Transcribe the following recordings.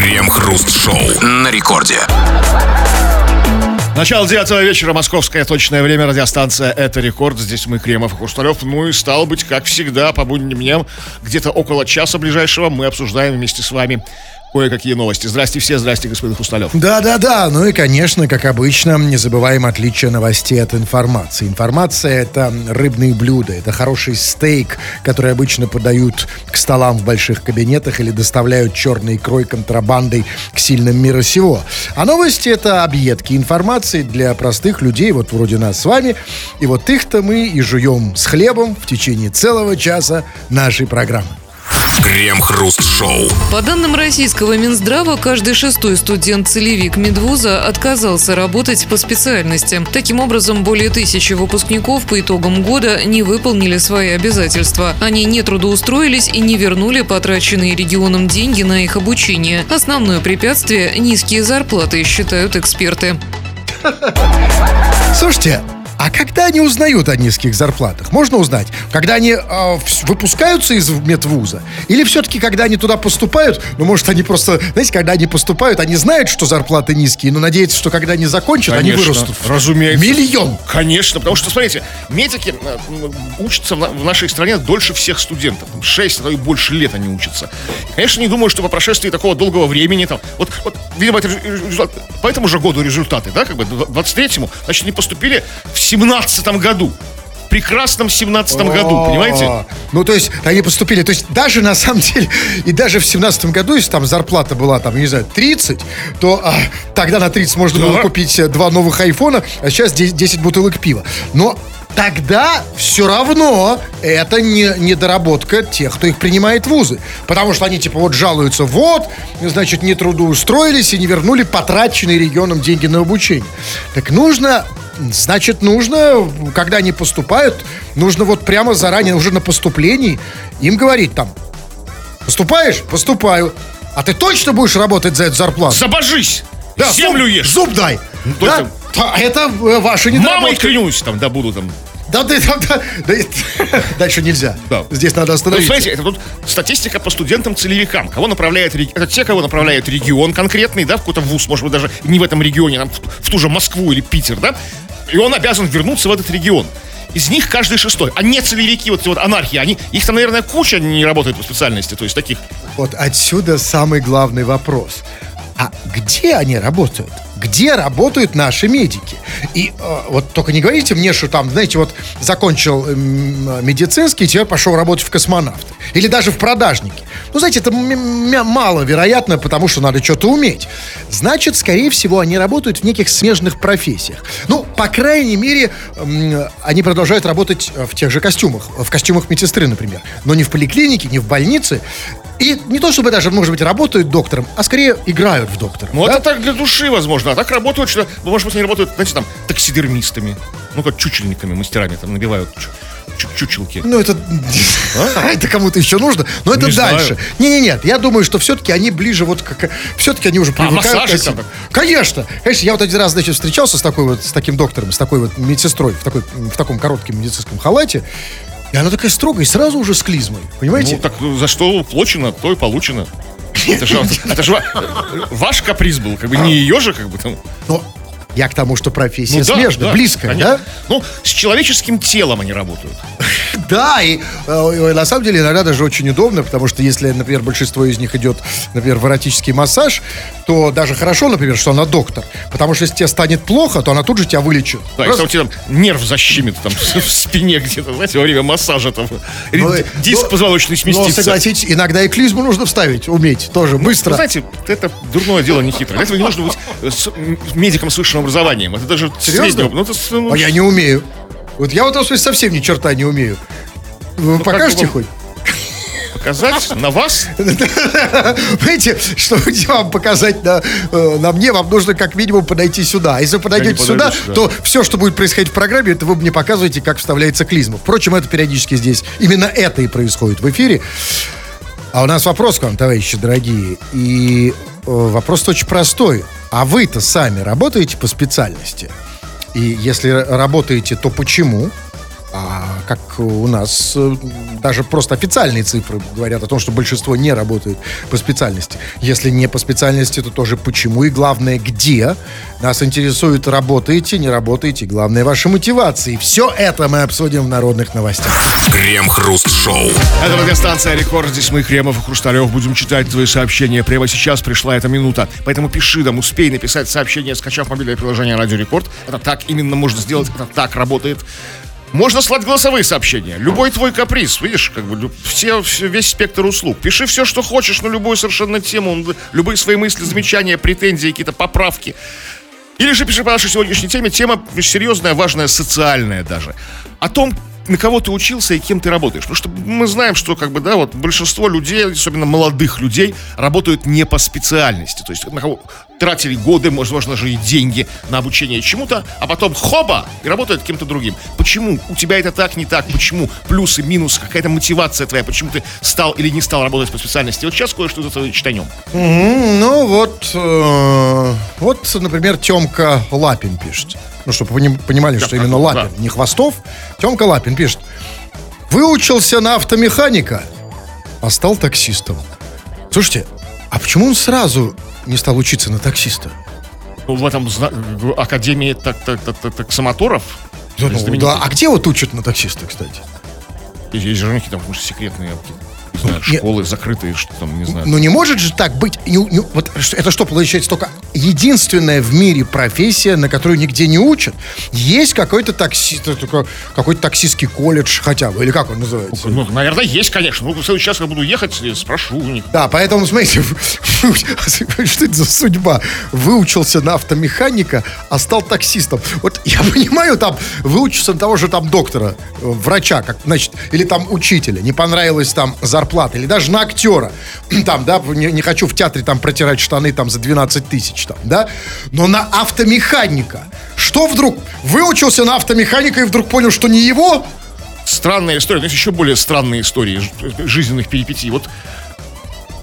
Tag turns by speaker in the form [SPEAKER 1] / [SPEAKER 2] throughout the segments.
[SPEAKER 1] Крем-хруст-шоу на рекорде.
[SPEAKER 2] Начало девятого вечера, московское точное время, радиостанция «Это рекорд». Здесь мы, Кремов и Хрусталев. Ну и стало быть, как всегда, по будним дням, где-то около часа ближайшего мы обсуждаем вместе с вами кое-какие новости. Здрасте все, здрасте, господин Хрусталев.
[SPEAKER 3] Да-да-да, ну и, конечно, как обычно, не забываем отличие новостей от информации. Информация — это рыбные блюда, это хороший стейк, который обычно подают к столам в больших кабинетах или доставляют черной икрой контрабандой к сильным мира сего. А новости — это объедки информации для простых людей, вот вроде нас с вами. И вот их-то мы и жуем с хлебом в течение целого часа нашей программы.
[SPEAKER 1] Крем-хруст-шоу.
[SPEAKER 4] По данным российского Минздрава, каждый шестой студент-целевик медвуза отказался работать по специальности. Таким образом, более тысячи выпускников по итогам года не выполнили свои обязательства. Они не трудоустроились и не вернули потраченные регионом деньги на их обучение. Основное препятствие – низкие зарплаты, считают эксперты.
[SPEAKER 3] Слушайте, а когда они узнают о низких зарплатах? Можно узнать? Когда они э, выпускаются из медвуза? Или все-таки, когда они туда поступают, ну, может, они просто, знаете, когда они поступают, они знают, что зарплаты низкие, но надеются, что когда они закончат,
[SPEAKER 2] Конечно,
[SPEAKER 3] они вырастут.
[SPEAKER 2] разумеется.
[SPEAKER 3] Миллион.
[SPEAKER 2] Конечно, потому что, смотрите, медики э, учатся в на- в нашей стране дольше всех студентов. Шесть, а то и больше лет они учатся. И, конечно, не думаю, что по прошествии такого долгого времени, там, вот, вот видимо, это резу- результат, по этому же году результаты, да, как бы, 23-му, значит, они поступили в 17 году. В прекрасном 17 году, понимаете?
[SPEAKER 3] Ну, то есть, они поступили, то есть, даже на самом деле, и даже в семнадцатом году, если там зарплата была, там, не знаю, 30, то а, тогда на 30 можно
[SPEAKER 2] Да.
[SPEAKER 3] было купить э, два новых айфона, а сейчас 10, 10 бутылок пива. Но тогда все равно это не недоработка тех, кто их принимает в вузы. Потому что они, типа, вот жалуются, вот, значит, не трудоустроились и не вернули потраченные регионом деньги на обучение. Так нужно Значит, нужно, когда они поступают, нужно вот прямо заранее, уже на поступлении, им говорить там, поступаешь? Поступаю. А ты точно будешь работать за эту зарплату?
[SPEAKER 2] Забожись!
[SPEAKER 3] Да,
[SPEAKER 2] Землю
[SPEAKER 3] зуб,
[SPEAKER 2] ешь!
[SPEAKER 3] Зуб дай.
[SPEAKER 2] только-
[SPEAKER 3] Да? Да, это э, ваша
[SPEAKER 2] Мамой
[SPEAKER 3] недоработка.
[SPEAKER 2] клянусь, там, да буду там.
[SPEAKER 3] Да, да, да, да, да, Дальше нельзя.
[SPEAKER 2] Да.
[SPEAKER 3] Здесь надо
[SPEAKER 2] Ну,
[SPEAKER 3] остановиться.
[SPEAKER 2] смотрите, это тут статистика по студентам-целевикам. Кого направляет Это те, кого направляет регион конкретный, да, в какой-то вуз, может быть, даже не в этом регионе, там, в, в ту же Москву или Питер, да, и он обязан вернуться в этот регион. Из них каждый шестой. А не целевики, вот, эти вот анархии, они, их там, наверное, куча не работает по специальности, то есть таких.
[SPEAKER 3] Вот отсюда самый главный вопрос. А где они работают? Где работают наши медики? И э, вот только не говорите мне, что там, знаете, вот закончил м, медицинский, теперь пошел работать в космонавты. Или даже в продажники. Ну, знаете, это маловероятно, потому что надо что-то уметь. Значит, скорее всего, они работают в неких смежных профессиях. Ну, по крайней мере, они продолжают работать э, в тех же костюмах. В костюмах медсестры, например. Но не в поликлинике, не в больнице. И не то, чтобы даже, может быть, работают доктором, а скорее играют в доктора.
[SPEAKER 2] Ну,
[SPEAKER 3] да?
[SPEAKER 2] это так для души, возможно. А так работают, что, может быть, они работают, знаете, там, таксидермистами. Ну, как чучельниками, мастерами, там, набивают чу- чу- чучелки.
[SPEAKER 3] Ну, это... это кому-то еще нужно. Но это
[SPEAKER 2] А? Не
[SPEAKER 3] дальше. Не-не-нет, я думаю, что все-таки они ближе вот как... Все-таки они уже привыкают
[SPEAKER 2] А,
[SPEAKER 3] к
[SPEAKER 2] там?
[SPEAKER 3] Конечно. Конечно, я вот один раз, значит, встречался с такой вот, с таким доктором, с такой вот медсестрой в, такой, в таком коротком медицинском халате. И она такая строгая, и сразу уже с клизмой. Понимаете?
[SPEAKER 2] Ну, так ну, за что получено, то и получено. Это же, это же ва- ваш каприз был, как бы не ее же, как бы там.
[SPEAKER 3] Я к тому, что профессия
[SPEAKER 2] Ну да,
[SPEAKER 3] смежная,
[SPEAKER 2] да,
[SPEAKER 3] близкая,
[SPEAKER 2] конечно.
[SPEAKER 3] да?
[SPEAKER 2] Ну, с человеческим телом они работают.
[SPEAKER 3] Да, и э, на самом деле иногда даже очень удобно, потому что если, например, большинство из них идет, например, в эротический массаж, то даже хорошо, например, что она доктор. Потому что если тебе станет плохо, то она тут же тебя вылечит.
[SPEAKER 2] Да, если у тебя там нерв защемит там в спине где-то, знаете, во время массажа там
[SPEAKER 3] Ну,
[SPEAKER 2] диск
[SPEAKER 3] ну,
[SPEAKER 2] позвоночный
[SPEAKER 3] Но,
[SPEAKER 2] сместится.
[SPEAKER 3] согласитесь, иногда и клизму нужно вставить, уметь тоже, быстро.
[SPEAKER 2] Знаете, это дурное дело не хитрое. Для этого не нужно быть э, медиком с высшим образованием. Это даже
[SPEAKER 3] Серьезно?
[SPEAKER 2] среднего. Ну, это ну,
[SPEAKER 3] А я не умею. Вот я вот в смысле, совсем ни черта не умею. Вы покажете
[SPEAKER 2] вам?
[SPEAKER 3] хоть?
[SPEAKER 2] показать на вас.
[SPEAKER 3] Знаете, чтобы вам показать на, э, на мне, вам нужно как минимум подойти сюда. А Если вы подойдете сюда,
[SPEAKER 2] сюда.
[SPEAKER 3] то все, что будет происходить в программе, это вы мне показываете, как вставляется клизма. Впрочем, это периодически здесь. Именно это и происходит в эфире. А у нас вопрос к вам, товарищи дорогие. И э, вопрос очень простой. А вы-то сами работаете по специальности? И если работаете, то почему? А как у нас э, даже просто официальные цифры говорят о том, что большинство не работают по специальности. Если не по специальности, то тоже почему и главное, где. Нас интересует, работаете, не работаете, главное, ваши мотивации. Все это мы обсудим в народных новостях.
[SPEAKER 1] Крем-хруст-шоу.
[SPEAKER 2] Это радиостанция «Рекорд». Здесь мы, Кремов и Хрусталев, будем читать твои сообщения. Прямо сейчас пришла эта минута. Поэтому пиши нам, успей написать сообщение, скачав мобильное приложение «Радио Рекорд». Это так именно можно сделать, это так работает. Можно слать голосовые сообщения. Любой твой каприз, видишь, как бы все, все- весь спектр услуг. Пиши все, что хочешь на любую совершенно тему, любые свои мысли, замечания, претензии, какие-то поправки. Или же пиши по нашей сегодняшней теме. Тема серьезная, важная, социальная даже. О том, на кого ты учился и кем ты работаешь. Потому что мы знаем, что как бы, да, вот большинство людей, особенно молодых людей, работают не по специальности. То есть на кого тратили годы, возможно, даже и деньги на обучение чему-то, а потом хоба, и работают кем-то другим. Почему? У тебя это так, не так? Почему? Плюсы, минусы, какая-то мотивация твоя, почему ты стал или не стал работать по специальности? Вот сейчас кое-что из этого читанем.
[SPEAKER 3] Ну вот, э, вот, например, Темка Лапин пишет. Ну, чтобы вы понимали, что
[SPEAKER 2] Да,
[SPEAKER 3] именно
[SPEAKER 2] да.
[SPEAKER 3] Лапин, не Хвостов. Темка Лапин пишет. Выучился на автомеханика, а стал таксистом. Слушайте, а почему он сразу не стал учиться на таксиста?
[SPEAKER 2] Ну, В этом в академии так, так, так, так- таксомоторов.
[SPEAKER 3] Да, ну, да, а где вот учат на таксиста, кстати?
[SPEAKER 2] Есть же какие-то, может, секретные знаю, школы закрытые, что там, не знаю.
[SPEAKER 3] Ну не может же так быть. Не- не- вот это что, получается, только единственная в мире профессия, на которую нигде не учат? Есть какой-то только какой-то таксистский колледж хотя бы, или как он называется?
[SPEAKER 2] Ну, наверное, есть, конечно. Ну, раз, я буду ехать, спрошу у них.
[SPEAKER 3] Да, поэтому, смотрите, что это за судьба? Выучился на автомеханика, а стал таксистом. Вот я понимаю, там, выучился на того же там доктора, врача, как, значит, или там учителя, не понравилась там зарплата, или даже на актера, там, да, не, не хочу в театре там протирать штаны там за 12 тысяч, там, да, но на автомеханика. Что вдруг? Выучился на автомеханика и вдруг понял, что не его?
[SPEAKER 2] Странная история. Но есть еще более странные истории жизненных перипетий. Вот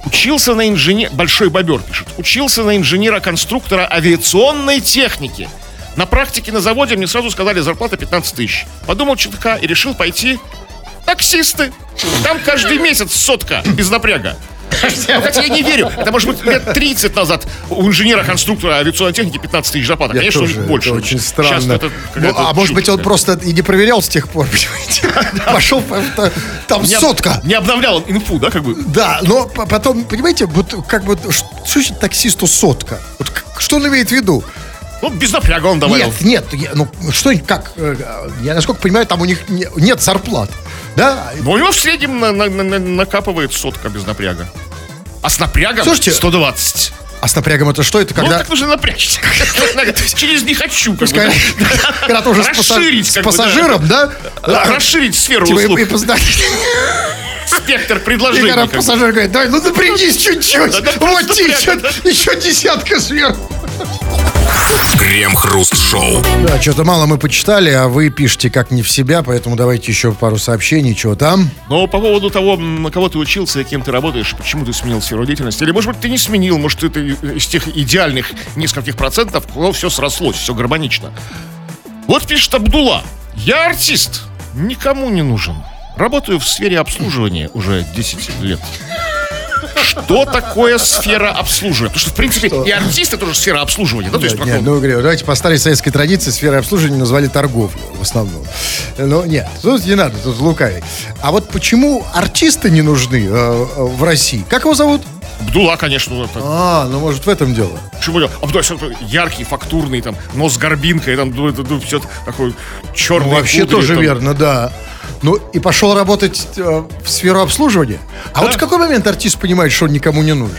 [SPEAKER 2] учился на инженер... Большой бобер пишет. Учился на инженера-конструктора авиационной техники. На практике на заводе мне сразу сказали зарплата 15 тысяч. Подумал чутка и решил пойти таксисты. Там каждый месяц сотка без напряга. Ну, Хотя я не верю. Это может быть лет 30 назад у инженера-конструктора авиационной техники 15 тысяч зарплата.
[SPEAKER 3] Я
[SPEAKER 2] Конечно, у
[SPEAKER 3] тоже,
[SPEAKER 2] них больше.
[SPEAKER 3] это очень странно.
[SPEAKER 2] это
[SPEAKER 3] Ну, а может быть, он просто и не проверял с тех пор, понимаете? Пошел, по- там
[SPEAKER 2] Не
[SPEAKER 3] сотка.
[SPEAKER 2] Не обновлял инфу, да, как бы?
[SPEAKER 3] Да, но потом, понимаете, вот как бы, что значит таксисту сотка? Вот что он имеет в виду?
[SPEAKER 2] Ну, без напряга он добавил.
[SPEAKER 3] Нет, нет, я- ну что, как, э, я насколько понимаю, там у них не- нет зарплат, да?
[SPEAKER 2] Но у него в среднем на- на- на- на- накапывает сотка без напряга. А с напрягом
[SPEAKER 3] Слушайте,
[SPEAKER 2] 120.
[SPEAKER 3] А с напрягом это что? Это
[SPEAKER 2] Ну,
[SPEAKER 3] когда...
[SPEAKER 2] так нужно напрячься. Через не хочу.
[SPEAKER 3] Когда,
[SPEAKER 2] да.
[SPEAKER 3] когда ты уже с, пассажиром, да?
[SPEAKER 2] Да, Расширить сферу
[SPEAKER 3] Типа, и-
[SPEAKER 2] услуг.
[SPEAKER 3] и
[SPEAKER 2] Спектр
[SPEAKER 3] И
[SPEAKER 2] предложений.
[SPEAKER 3] когда
[SPEAKER 2] как бы.
[SPEAKER 3] пассажир говорит, давай, ну напрягись чуть-чуть. Вот тебе еще десятка сверху.
[SPEAKER 1] Крем-хруст-шоу.
[SPEAKER 3] Да, что-то мало мы почитали, а вы пишете как не в себя, поэтому давайте еще пару сообщений, чего там.
[SPEAKER 2] Но по поводу того, на кого ты учился и кем ты работаешь, почему ты сменил сферу деятельности, или, может быть, ты не сменил, может, это из тех идеальных нескольких процентов, но все срослось, все гармонично. Вот пишет Абдула. Я артист, никому не нужен. Работаю в сфере обслуживания уже 10 лет. Что такое сфера обслуживания? Потому что, в принципе, и артист это тоже сфера обслуживания. Да, то есть,
[SPEAKER 3] Нет, ну, говорю, давайте по старой советской традиции сферой обслуживания назвали торговлю в основном. Но нет, тут не надо, тут лукавить. А вот почему артисты не нужны э, э, в России? Как его зовут?
[SPEAKER 2] Абдула, конечно, это
[SPEAKER 3] А, ну может в этом дело.
[SPEAKER 2] Почему я? А, всё такое яркий, фактурный, там, нос с горбинкой, там, ну, ну, все такой черный.
[SPEAKER 3] Ну, вообще тоже верно, да. Ну, и пошел работать э, в сферу обслуживания. А вот в какой момент артист понимает, что он никому не нужен?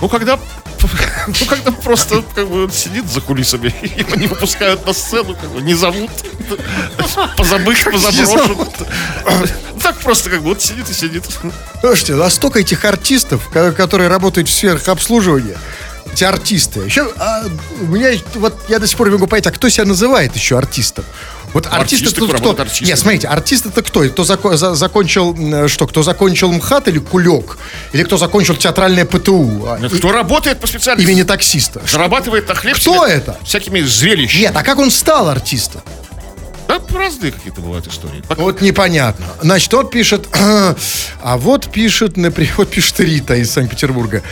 [SPEAKER 2] Ну, когда, ну, когда просто как бы, он сидит за кулисами, его не выпускают на сцену, как бы, не зовут, позабыт, позаброшен. Так просто как бы вот сидит и сидит.
[SPEAKER 3] Слушайте, а столько этих артистов, ко- которые работают в сферах обслуживания, эти артисты. Еще а, у меня вот я до сих пор не могу понять, а кто себя называет еще артистом? Вот артист
[SPEAKER 2] Артисты,
[SPEAKER 3] это
[SPEAKER 2] кто артистами.
[SPEAKER 3] Нет, смотрите, артист это кто? Кто зако- за- закончил м, что? Кто закончил МХАТ или Кулек? Или кто закончил театральное ПТУ? А, и-
[SPEAKER 2] Кто работает по специальности?
[SPEAKER 3] имени таксиста?
[SPEAKER 2] Зарабатывает на хлеб
[SPEAKER 3] Кто это?
[SPEAKER 2] всякими зрелищами.
[SPEAKER 3] Нет, а как он стал артистом?
[SPEAKER 2] Да, разные какие-то бывают истории.
[SPEAKER 3] Вот непонятно. Значит, вот пишет, а вот пишет, например, вот пишет Рита из Санкт-Петербурга.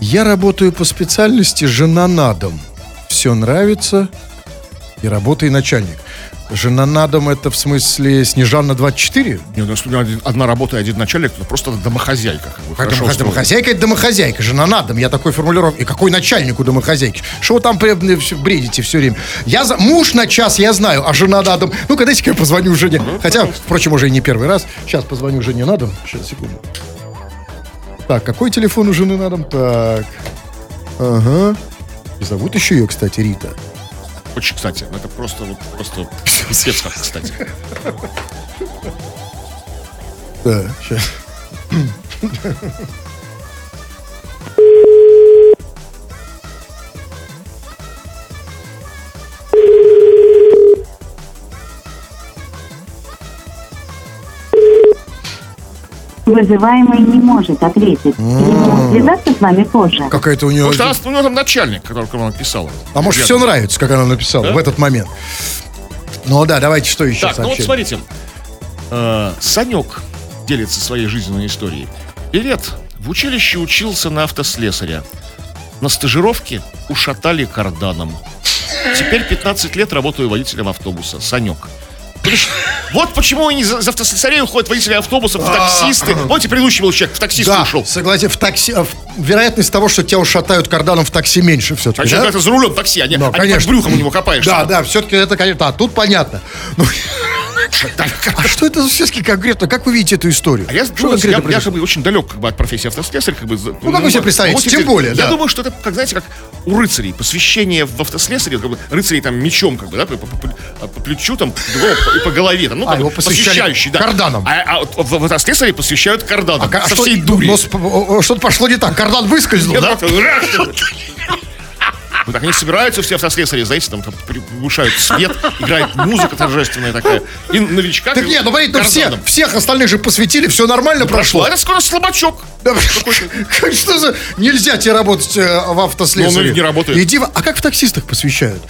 [SPEAKER 3] Я работаю по специальности жена на дом. Все нравится и работай начальник. Жена на дом это в смысле Снежана 24?
[SPEAKER 2] Не, у нас у меня один- одна работа и один начальник, это просто домохозяйка. Как бы,
[SPEAKER 3] Как домохозяйка?
[SPEAKER 2] устроена.
[SPEAKER 3] Домохозяйка это домохозяйка, жена на дом. Я такой формулировки. И какой начальник у домохозяйки? Что вы там бредите все время? Я за... Муж на час, я знаю, а жена на дом. Ну-ка, дайте-ка я позвоню жене. Хотя, впрочем, уже и не первый раз. Сейчас позвоню жене на дом. Сейчас, секунду. Так, какой телефон у жены на дом? Так. Ага. И зовут еще ее, кстати, Рита.
[SPEAKER 2] Очень, кстати, это просто, вот, просто пипец как, кстати.
[SPEAKER 3] Да, сейчас.
[SPEAKER 5] Вызываемый не может ответить. Ему связаться с вами позже.
[SPEAKER 3] Какая-то у нее...
[SPEAKER 2] Что она- у него там начальник, которого она писала.
[SPEAKER 3] А может, все нравится, как она написала
[SPEAKER 2] Да?
[SPEAKER 3] в этот момент. Ну да, давайте что еще
[SPEAKER 2] Так, ну вот смотрите. Э, Санек делится своей жизненной историей. Привет. В училище учился на автослесаря. На стажировке ушатали карданом. Теперь 15 лет работаю водителем автобуса. Санек. Вот почему из, из автослесарей уходят водители автобусов, в таксисты. Помните, предыдущий был человек, в таксист
[SPEAKER 3] Да,
[SPEAKER 2] ушел.
[SPEAKER 3] согласен, в такси... э, Вероятность того, что тебя ушатают карданом в такси меньше
[SPEAKER 2] А
[SPEAKER 3] все-таки,
[SPEAKER 2] человек
[SPEAKER 3] да?
[SPEAKER 2] это за рулем такси, а не,
[SPEAKER 3] Да,
[SPEAKER 2] а не под брюхом у него копаешься.
[SPEAKER 3] Да, да, все-таки это, конечно, а тут понятно. Ну, а что это за все-таки конкретно? Как вы видите эту историю?
[SPEAKER 2] А я,
[SPEAKER 3] Что конкретно
[SPEAKER 2] я, я как бы очень далек как бы, от профессии автослесаря. Как бы,
[SPEAKER 3] Ну, как вы себе представляете? Тем более,
[SPEAKER 2] Я
[SPEAKER 3] да.
[SPEAKER 2] думаю, что это, как знаете, как у рыцарей. Посвящение в автослесаре, как бы, рыцарей там мечом, как бы, да, по, по- по- по плечу, там, другого по, и по голове. Там, ну,
[SPEAKER 3] А,
[SPEAKER 2] как
[SPEAKER 3] его
[SPEAKER 2] посвящающий, да.
[SPEAKER 3] карданом.
[SPEAKER 2] А, а в, в автослесаре посвящают карданом.
[SPEAKER 3] А ка-
[SPEAKER 2] со
[SPEAKER 3] что-
[SPEAKER 2] всей дури.
[SPEAKER 3] но с- о, о, Что-то пошло не так. Кардан выскользнул, да?
[SPEAKER 2] Ну, так они собираются все автослесари, знаете, там, там приглушают свет, играет музыка торжественная такая. И новичка...
[SPEAKER 3] Так нет, ну смотри, ну все, всех остальных же посвятили, все нормально прошло.
[SPEAKER 2] А это скоро слабачок.
[SPEAKER 3] Да, как- Что за... Нельзя тебе работать э, в автослесаре.
[SPEAKER 2] Ну, и не работает.
[SPEAKER 3] Иди А как в таксистах посвящают?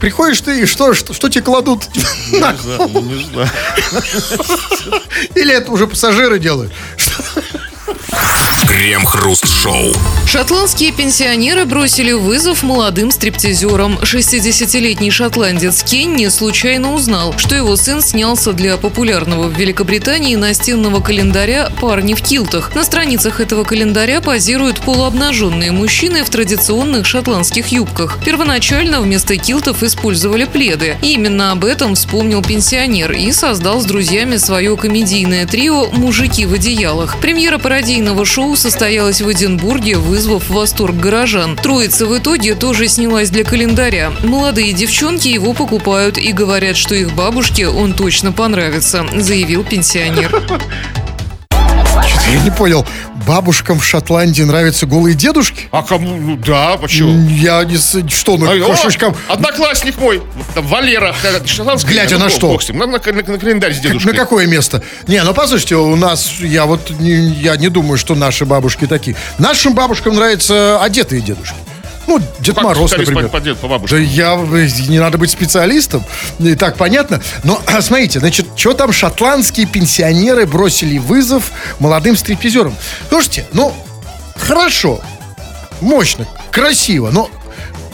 [SPEAKER 3] Приходишь ты, и что, что, что тебе кладут?
[SPEAKER 2] Не знаю, ну, не знаю.
[SPEAKER 3] Или это уже пассажиры делают?
[SPEAKER 1] Крем-хруст-шоу.
[SPEAKER 4] Шотландские пенсионеры бросили вызов молодым стриптизерам. 60-летний шотландец Кенни случайно узнал, что его сын снялся для популярного в Великобритании настенного календаря «Парни в килтах». На страницах этого календаря позируют полуобнаженные мужчины в традиционных шотландских юбках. Первоначально вместо килтов использовали пледы. И именно об этом вспомнил пенсионер и создал с друзьями свое комедийное трио «Мужики в одеялах». Премьера пародийного шоу состоялась в Эдинбурге, вызвав восторг горожан. Троица в итоге тоже снялась для календаря. Молодые девчонки его покупают и говорят, что их бабушке он точно понравится, заявил пенсионер.
[SPEAKER 3] Что-то я не понял. Бабушкам в Шотландии нравятся голые дедушки?
[SPEAKER 2] А кому? Ну да, почему?
[SPEAKER 3] Я не... с- Что, ну,
[SPEAKER 2] о,
[SPEAKER 3] кошечкам...
[SPEAKER 2] одноклассник мой, там, Валера, шотландский,
[SPEAKER 3] Глядя
[SPEAKER 2] ну,
[SPEAKER 3] на
[SPEAKER 2] бог-
[SPEAKER 3] что?
[SPEAKER 2] бог с ним, на, на- на календарь с
[SPEAKER 3] На
[SPEAKER 2] дедушкой.
[SPEAKER 3] какое место? Не, ну послушайте, у нас, я вот не, я не думаю, что наши бабушки такие. Нашим бабушкам нравятся одетые дедушки. Ну, Дед
[SPEAKER 2] Как
[SPEAKER 3] Мороз, например.
[SPEAKER 2] по, по дед- по.
[SPEAKER 3] Да я, э, не надо быть специалистом, и так понятно. Но смотрите, значит, что там шотландские пенсионеры бросили вызов молодым стриптизерам? Слушайте, ну, хорошо, мощно, красиво, но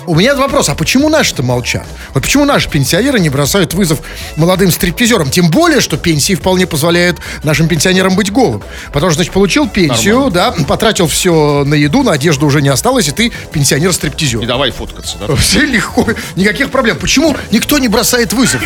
[SPEAKER 3] у меня вопрос, а почему наши-то молчат? Вот почему наши пенсионеры не бросают вызов молодым стриптизерам? Тем более, что пенсии вполне позволяют нашим пенсионерам быть голым. Потому что, значит, получил пенсию, да, потратил все на еду, на одежду уже не осталось, и ты пенсионер-стриптизер.
[SPEAKER 2] Не давай фоткаться, да?
[SPEAKER 3] Все легко, никаких проблем. Почему никто не бросает вызов?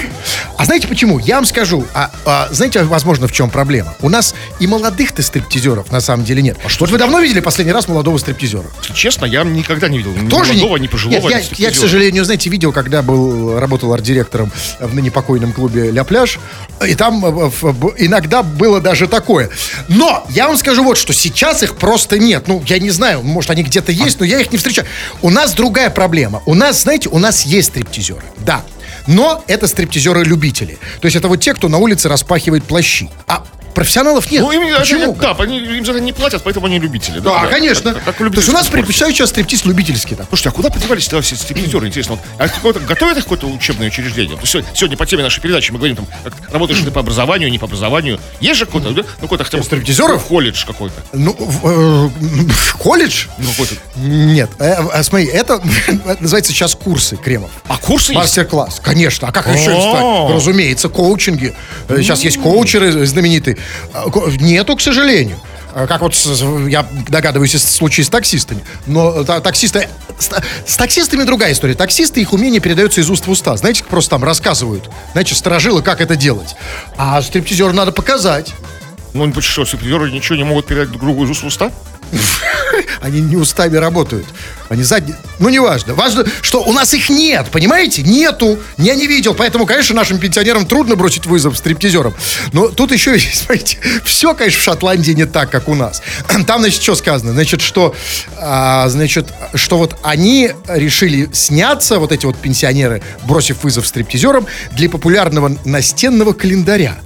[SPEAKER 3] А знаете почему? Я вам скажу. А, а знаете, возможно, в чем проблема? У нас и молодых-то стриптизеров на самом деле нет. вот вы давно видели последний раз молодого стриптизера?
[SPEAKER 2] Честно, я никогда не видел
[SPEAKER 3] Тоже
[SPEAKER 2] молодого,
[SPEAKER 3] не...
[SPEAKER 2] ни пожилого,
[SPEAKER 3] Нет, я, я, к сожалению, знаете, видел, когда был, работал арт-директором в ныне покойном клубе «Ля Пляж», и там э, иногда было даже такое. Но я вам скажу вот, что сейчас их просто нет. Ну, я не знаю, может, они где-то есть, но я их не встречаю. У нас другая проблема. У нас, знаете, у нас есть стриптизеры, да. Но это стриптизеры-любители. То есть это вот те, кто на улице распахивает плащи. А профессионалов нет.
[SPEAKER 2] Ну, им,
[SPEAKER 3] Почему?
[SPEAKER 2] они- да, они, им за это не платят, поэтому они любители.
[SPEAKER 3] Да, конечно.
[SPEAKER 2] Как, как
[SPEAKER 3] То есть у нас предпочитают сейчас стриптиз любительский. Так.
[SPEAKER 2] Слушайте, а куда подевались тогда все стриптизеры, интересно? Вот, а какое-то, готовят их какое-то учебное учреждение? Вот сегодня, сегодня по теме нашей передачи мы говорим, там, как, работаешь ты по образованию, не по образованию. Есть же какой-то, да? Ну, какой-то хотя бы...
[SPEAKER 3] Стриптизеров?
[SPEAKER 2] Колледж какой-то.
[SPEAKER 3] Ну, в, э, в колледж?
[SPEAKER 2] Ну, какой-то.
[SPEAKER 3] Нет. Э, э, смотри, это называется сейчас курсы кремов.
[SPEAKER 2] А курсы есть?
[SPEAKER 3] Мастер-класс, конечно. А как еще? Разумеется, коучинги. Э, Сейчас есть коучеры знаменитые. А, Нету, к сожалению. А, Как вот я догадываюсь, из случая с таксистами. Но та- таксисты... С, с таксистами другая история. Таксисты, их умение передается из уст в уста. Знаете, просто там рассказывают. Знаете, сторожилы, как это делать. А стриптизеру надо показать.
[SPEAKER 2] Ну, что, стриптизеры ничего не могут передать друг другу из уст в уста?
[SPEAKER 3] Они не устами работают. Они задние. Ну, неважно. Важно, что у нас их нет, понимаете? Нету. Я не видел. Поэтому, конечно, нашим пенсионерам трудно бросить вызов стриптизерам. Но тут еще смотрите, все, конечно, в Шотландии не так, как у нас. Там, значит, что сказано? Значит, что, а, значит, что вот они решили сняться, вот эти вот пенсионеры, бросив вызов стриптизерам, для популярного настенного календаря.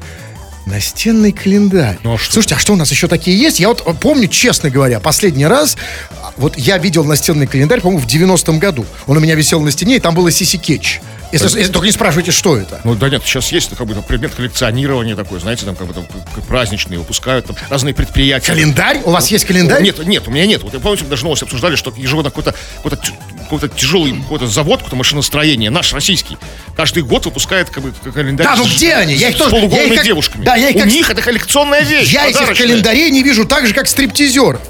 [SPEAKER 3] Настенный календарь.
[SPEAKER 2] Ну, а что?
[SPEAKER 3] Слушайте, а что у нас еще такие есть? Я вот помню, честно говоря, последний раз, а, вот я видел настенный календарь, по-моему, в 90-м году. Он у меня висел на стене, и там было Сиси Кетч. Если, если только не спрашивайте, что это.
[SPEAKER 2] Ну, да нет, сейчас есть как бы там, предмет коллекционирования такой, знаете, там как бы там праздничные выпускают, там разные предприятия.
[SPEAKER 3] Календарь? У вас есть календарь?
[SPEAKER 2] Нет, нет, у меня нет. Вот я мы даже новость обсуждали, что ежегодно какой-то тя- какой-то тяжелый какой-то завод, какое-то машиностроение, наш российский, каждый год выпускает как бы календарь.
[SPEAKER 3] Да, ну где они? Я их тоже-
[SPEAKER 2] полуголыми
[SPEAKER 3] я их как-
[SPEAKER 2] девушками.
[SPEAKER 3] да, я их
[SPEAKER 2] У
[SPEAKER 3] как-
[SPEAKER 2] них это коллекционная вещь.
[SPEAKER 3] Я этих
[SPEAKER 2] подарочная.
[SPEAKER 3] календарей не вижу так же, как стриптизеров.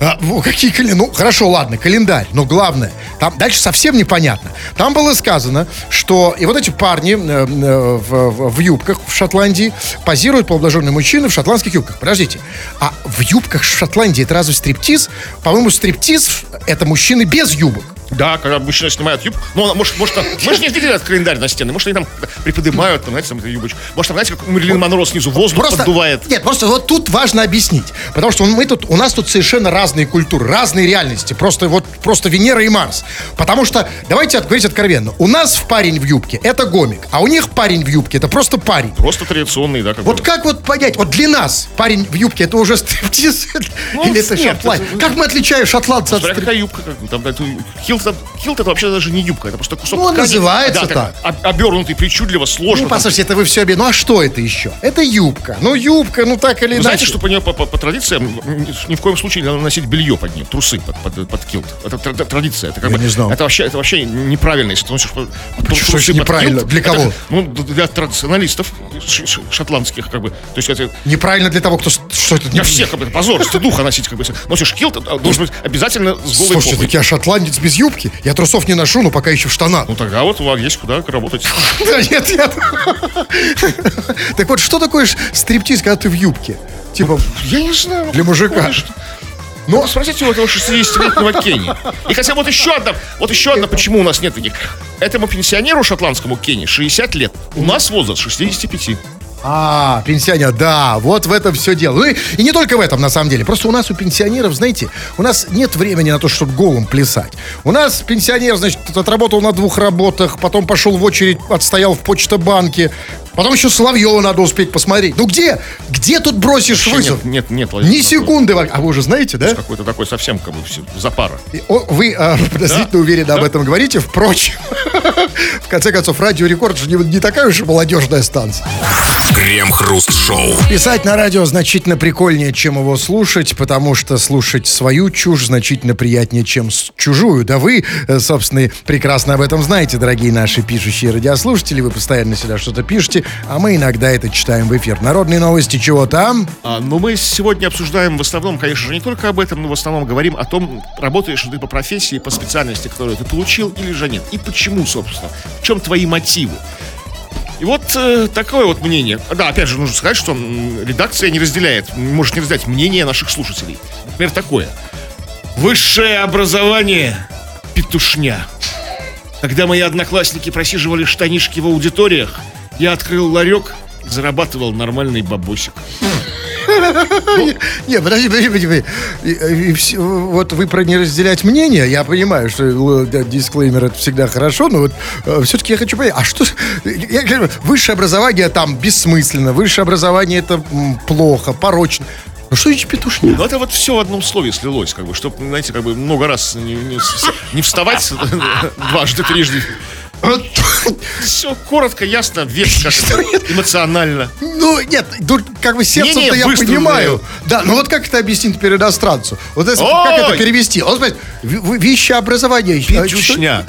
[SPEAKER 3] А, какие календари? Ну, хорошо, ладно, календарь. Но главное, там дальше совсем непонятно. Там было сказано, что и вот эти парни э, э, в, в- в юбках в Шотландии позируют полуобнаженные мужчины в шотландских юбках. Подождите, а в юбках в Шотландии это разве стриптиз? По-моему, стриптиз это мужчины без юбок.
[SPEAKER 2] Да, когда мужчина снимает юбку. Ну, она, может, может, там, мы же не видели этот календарь на стене. Может, они там приподнимают, там, знаете, там юбочку. Может, там, знаете, как у Мерлин Монро снизу воздух поддувает.
[SPEAKER 3] Нет, просто вот тут важно объяснить. Потому что мы тут, у нас тут совершенно разные культуры, разные реальности. Просто вот просто Венера и Марс. Потому что, давайте говорить откровенно, у нас парень в юбке это гомик, а у них парень в юбке это просто парень.
[SPEAKER 2] Просто традиционный, да,
[SPEAKER 3] Вот как вот понять, вот для нас парень в юбке это уже стриптиз
[SPEAKER 2] Ну,
[SPEAKER 3] или это
[SPEAKER 2] это-
[SPEAKER 3] Как мы отличаем шотландца от стриптиза?
[SPEAKER 2] какая юбка, там, хилт, хилт это вообще даже не юбка, это просто кусок
[SPEAKER 3] Ну,
[SPEAKER 2] ткани.
[SPEAKER 3] называется
[SPEAKER 2] да,
[SPEAKER 3] так.
[SPEAKER 2] об- обернутый причудливо, сложно.
[SPEAKER 3] Ну, послушайте, это вы все обе. Ну а что это еще? Это юбка. Ну, юбка, ну так или
[SPEAKER 2] Вы
[SPEAKER 3] иначе.
[SPEAKER 2] знаете, что по, нее, по, по- по традициям ни в коем случае не надо носить белье под нее, трусы под, под, под килт. Это тр- тр- традиция. Это, как
[SPEAKER 3] Я
[SPEAKER 2] бы,
[SPEAKER 3] не знал.
[SPEAKER 2] это вообще, это вообще неправильно, если ты носишь по-
[SPEAKER 3] Почему
[SPEAKER 2] трусы
[SPEAKER 3] это
[SPEAKER 2] под
[SPEAKER 3] неправильно?
[SPEAKER 2] килт.
[SPEAKER 3] Для
[SPEAKER 2] Это,
[SPEAKER 3] кого?
[SPEAKER 2] ну, д- для традиционалистов шотландских, как бы. То есть это
[SPEAKER 3] Неправильно для того, кто... Что это?
[SPEAKER 2] для всех, как бы, это позор, стыдуха носить, как бы. Носишь килт, это должен быть обязательно с голой
[SPEAKER 3] Слушайте,
[SPEAKER 2] попой.
[SPEAKER 3] так я шотландец без юбки. Я трусов не ношу, но пока еще в штанах.
[SPEAKER 2] Ну тогда вот вам есть куда работать.
[SPEAKER 3] Да нет, нет. Так вот, что такое стриптиз, когда ты в юбке? Типа,
[SPEAKER 2] Я не знаю.
[SPEAKER 3] для мужика.
[SPEAKER 2] Ну, спросите у этого 60-летнего Кенни. И хотя вот еще одна, вот еще одна, почему у нас нет таких. Этому пенсионеру шотландскому Кенни 60 лет. У нас возраст 65.
[SPEAKER 3] А, пенсионер, да, вот в этом все дело. Ну и, не только в этом, на самом деле. Просто у нас у пенсионеров, знаете, у нас нет времени на то, чтобы голым плясать. У нас пенсионер, значит, отработал на двух работах, потом пошел в очередь, отстоял в почтобанке, потом еще Соловьева надо успеть посмотреть. Ну где? Где тут бросишь
[SPEAKER 2] Вообще
[SPEAKER 3] вызов?
[SPEAKER 2] Нет, нет, нет.
[SPEAKER 3] Ни секунды. во- А вы уже знаете, да?
[SPEAKER 2] Какой-то такой совсем как бы запара.
[SPEAKER 3] И, о, Вы а, подозрительно уверенно об этом говорите. Впрочем, в конце концов, Радио Рекорд же не, не такая уж молодежная станция.
[SPEAKER 1] Крем-хруст-шоу.
[SPEAKER 3] Писать на радио значительно прикольнее, чем его слушать, потому что слушать свою чушь значительно приятнее, чем с- чужую. Да вы, э, собственно, прекрасно об этом знаете, дорогие наши пишущие радиослушатели. Вы постоянно сюда что-то пишете, а мы иногда это читаем в эфир. Народные новости чего там?
[SPEAKER 2] А, но мы сегодня обсуждаем в основном, конечно же, не только об этом, но в основном говорим о том, работаешь ли ты по профессии, по специальности, которую ты получил, или же нет. И почему, собственно. В чем твои мотивы. И вот э, такое вот мнение. Да, опять же, нужно сказать, что редакция не разделяет, может не разделять мнение наших слушателей. Например, такое. Высшее образование – петушня. Когда мои одноклассники просиживали штанишки в аудиториях, я открыл ларек и зарабатывал нормальный бабосик.
[SPEAKER 3] Не, подожди, подожди, подожди. всё- Вот вы про не разделять мнение, я понимаю, что э, дисклеймер это всегда хорошо, но вот все-таки я хочу понять, а что... Высшее образование там бессмысленно, высшее образование это плохо, порочно. Ну что эти петушни?
[SPEAKER 2] Ну, это вот все в одном слове слилось, как бы, чтобы, знаете, как бы много раз не, не не вставать дважды, трижды. Все коротко, ясно, веско, эмоционально.
[SPEAKER 3] Ну, нет, тут как бы сердцем-то я понимаю. Да, ну вот как это объяснить теперь иностранцу? Вот как это перевести? Он смотрит, ви- вещи образования. а,
[SPEAKER 2] Петушня.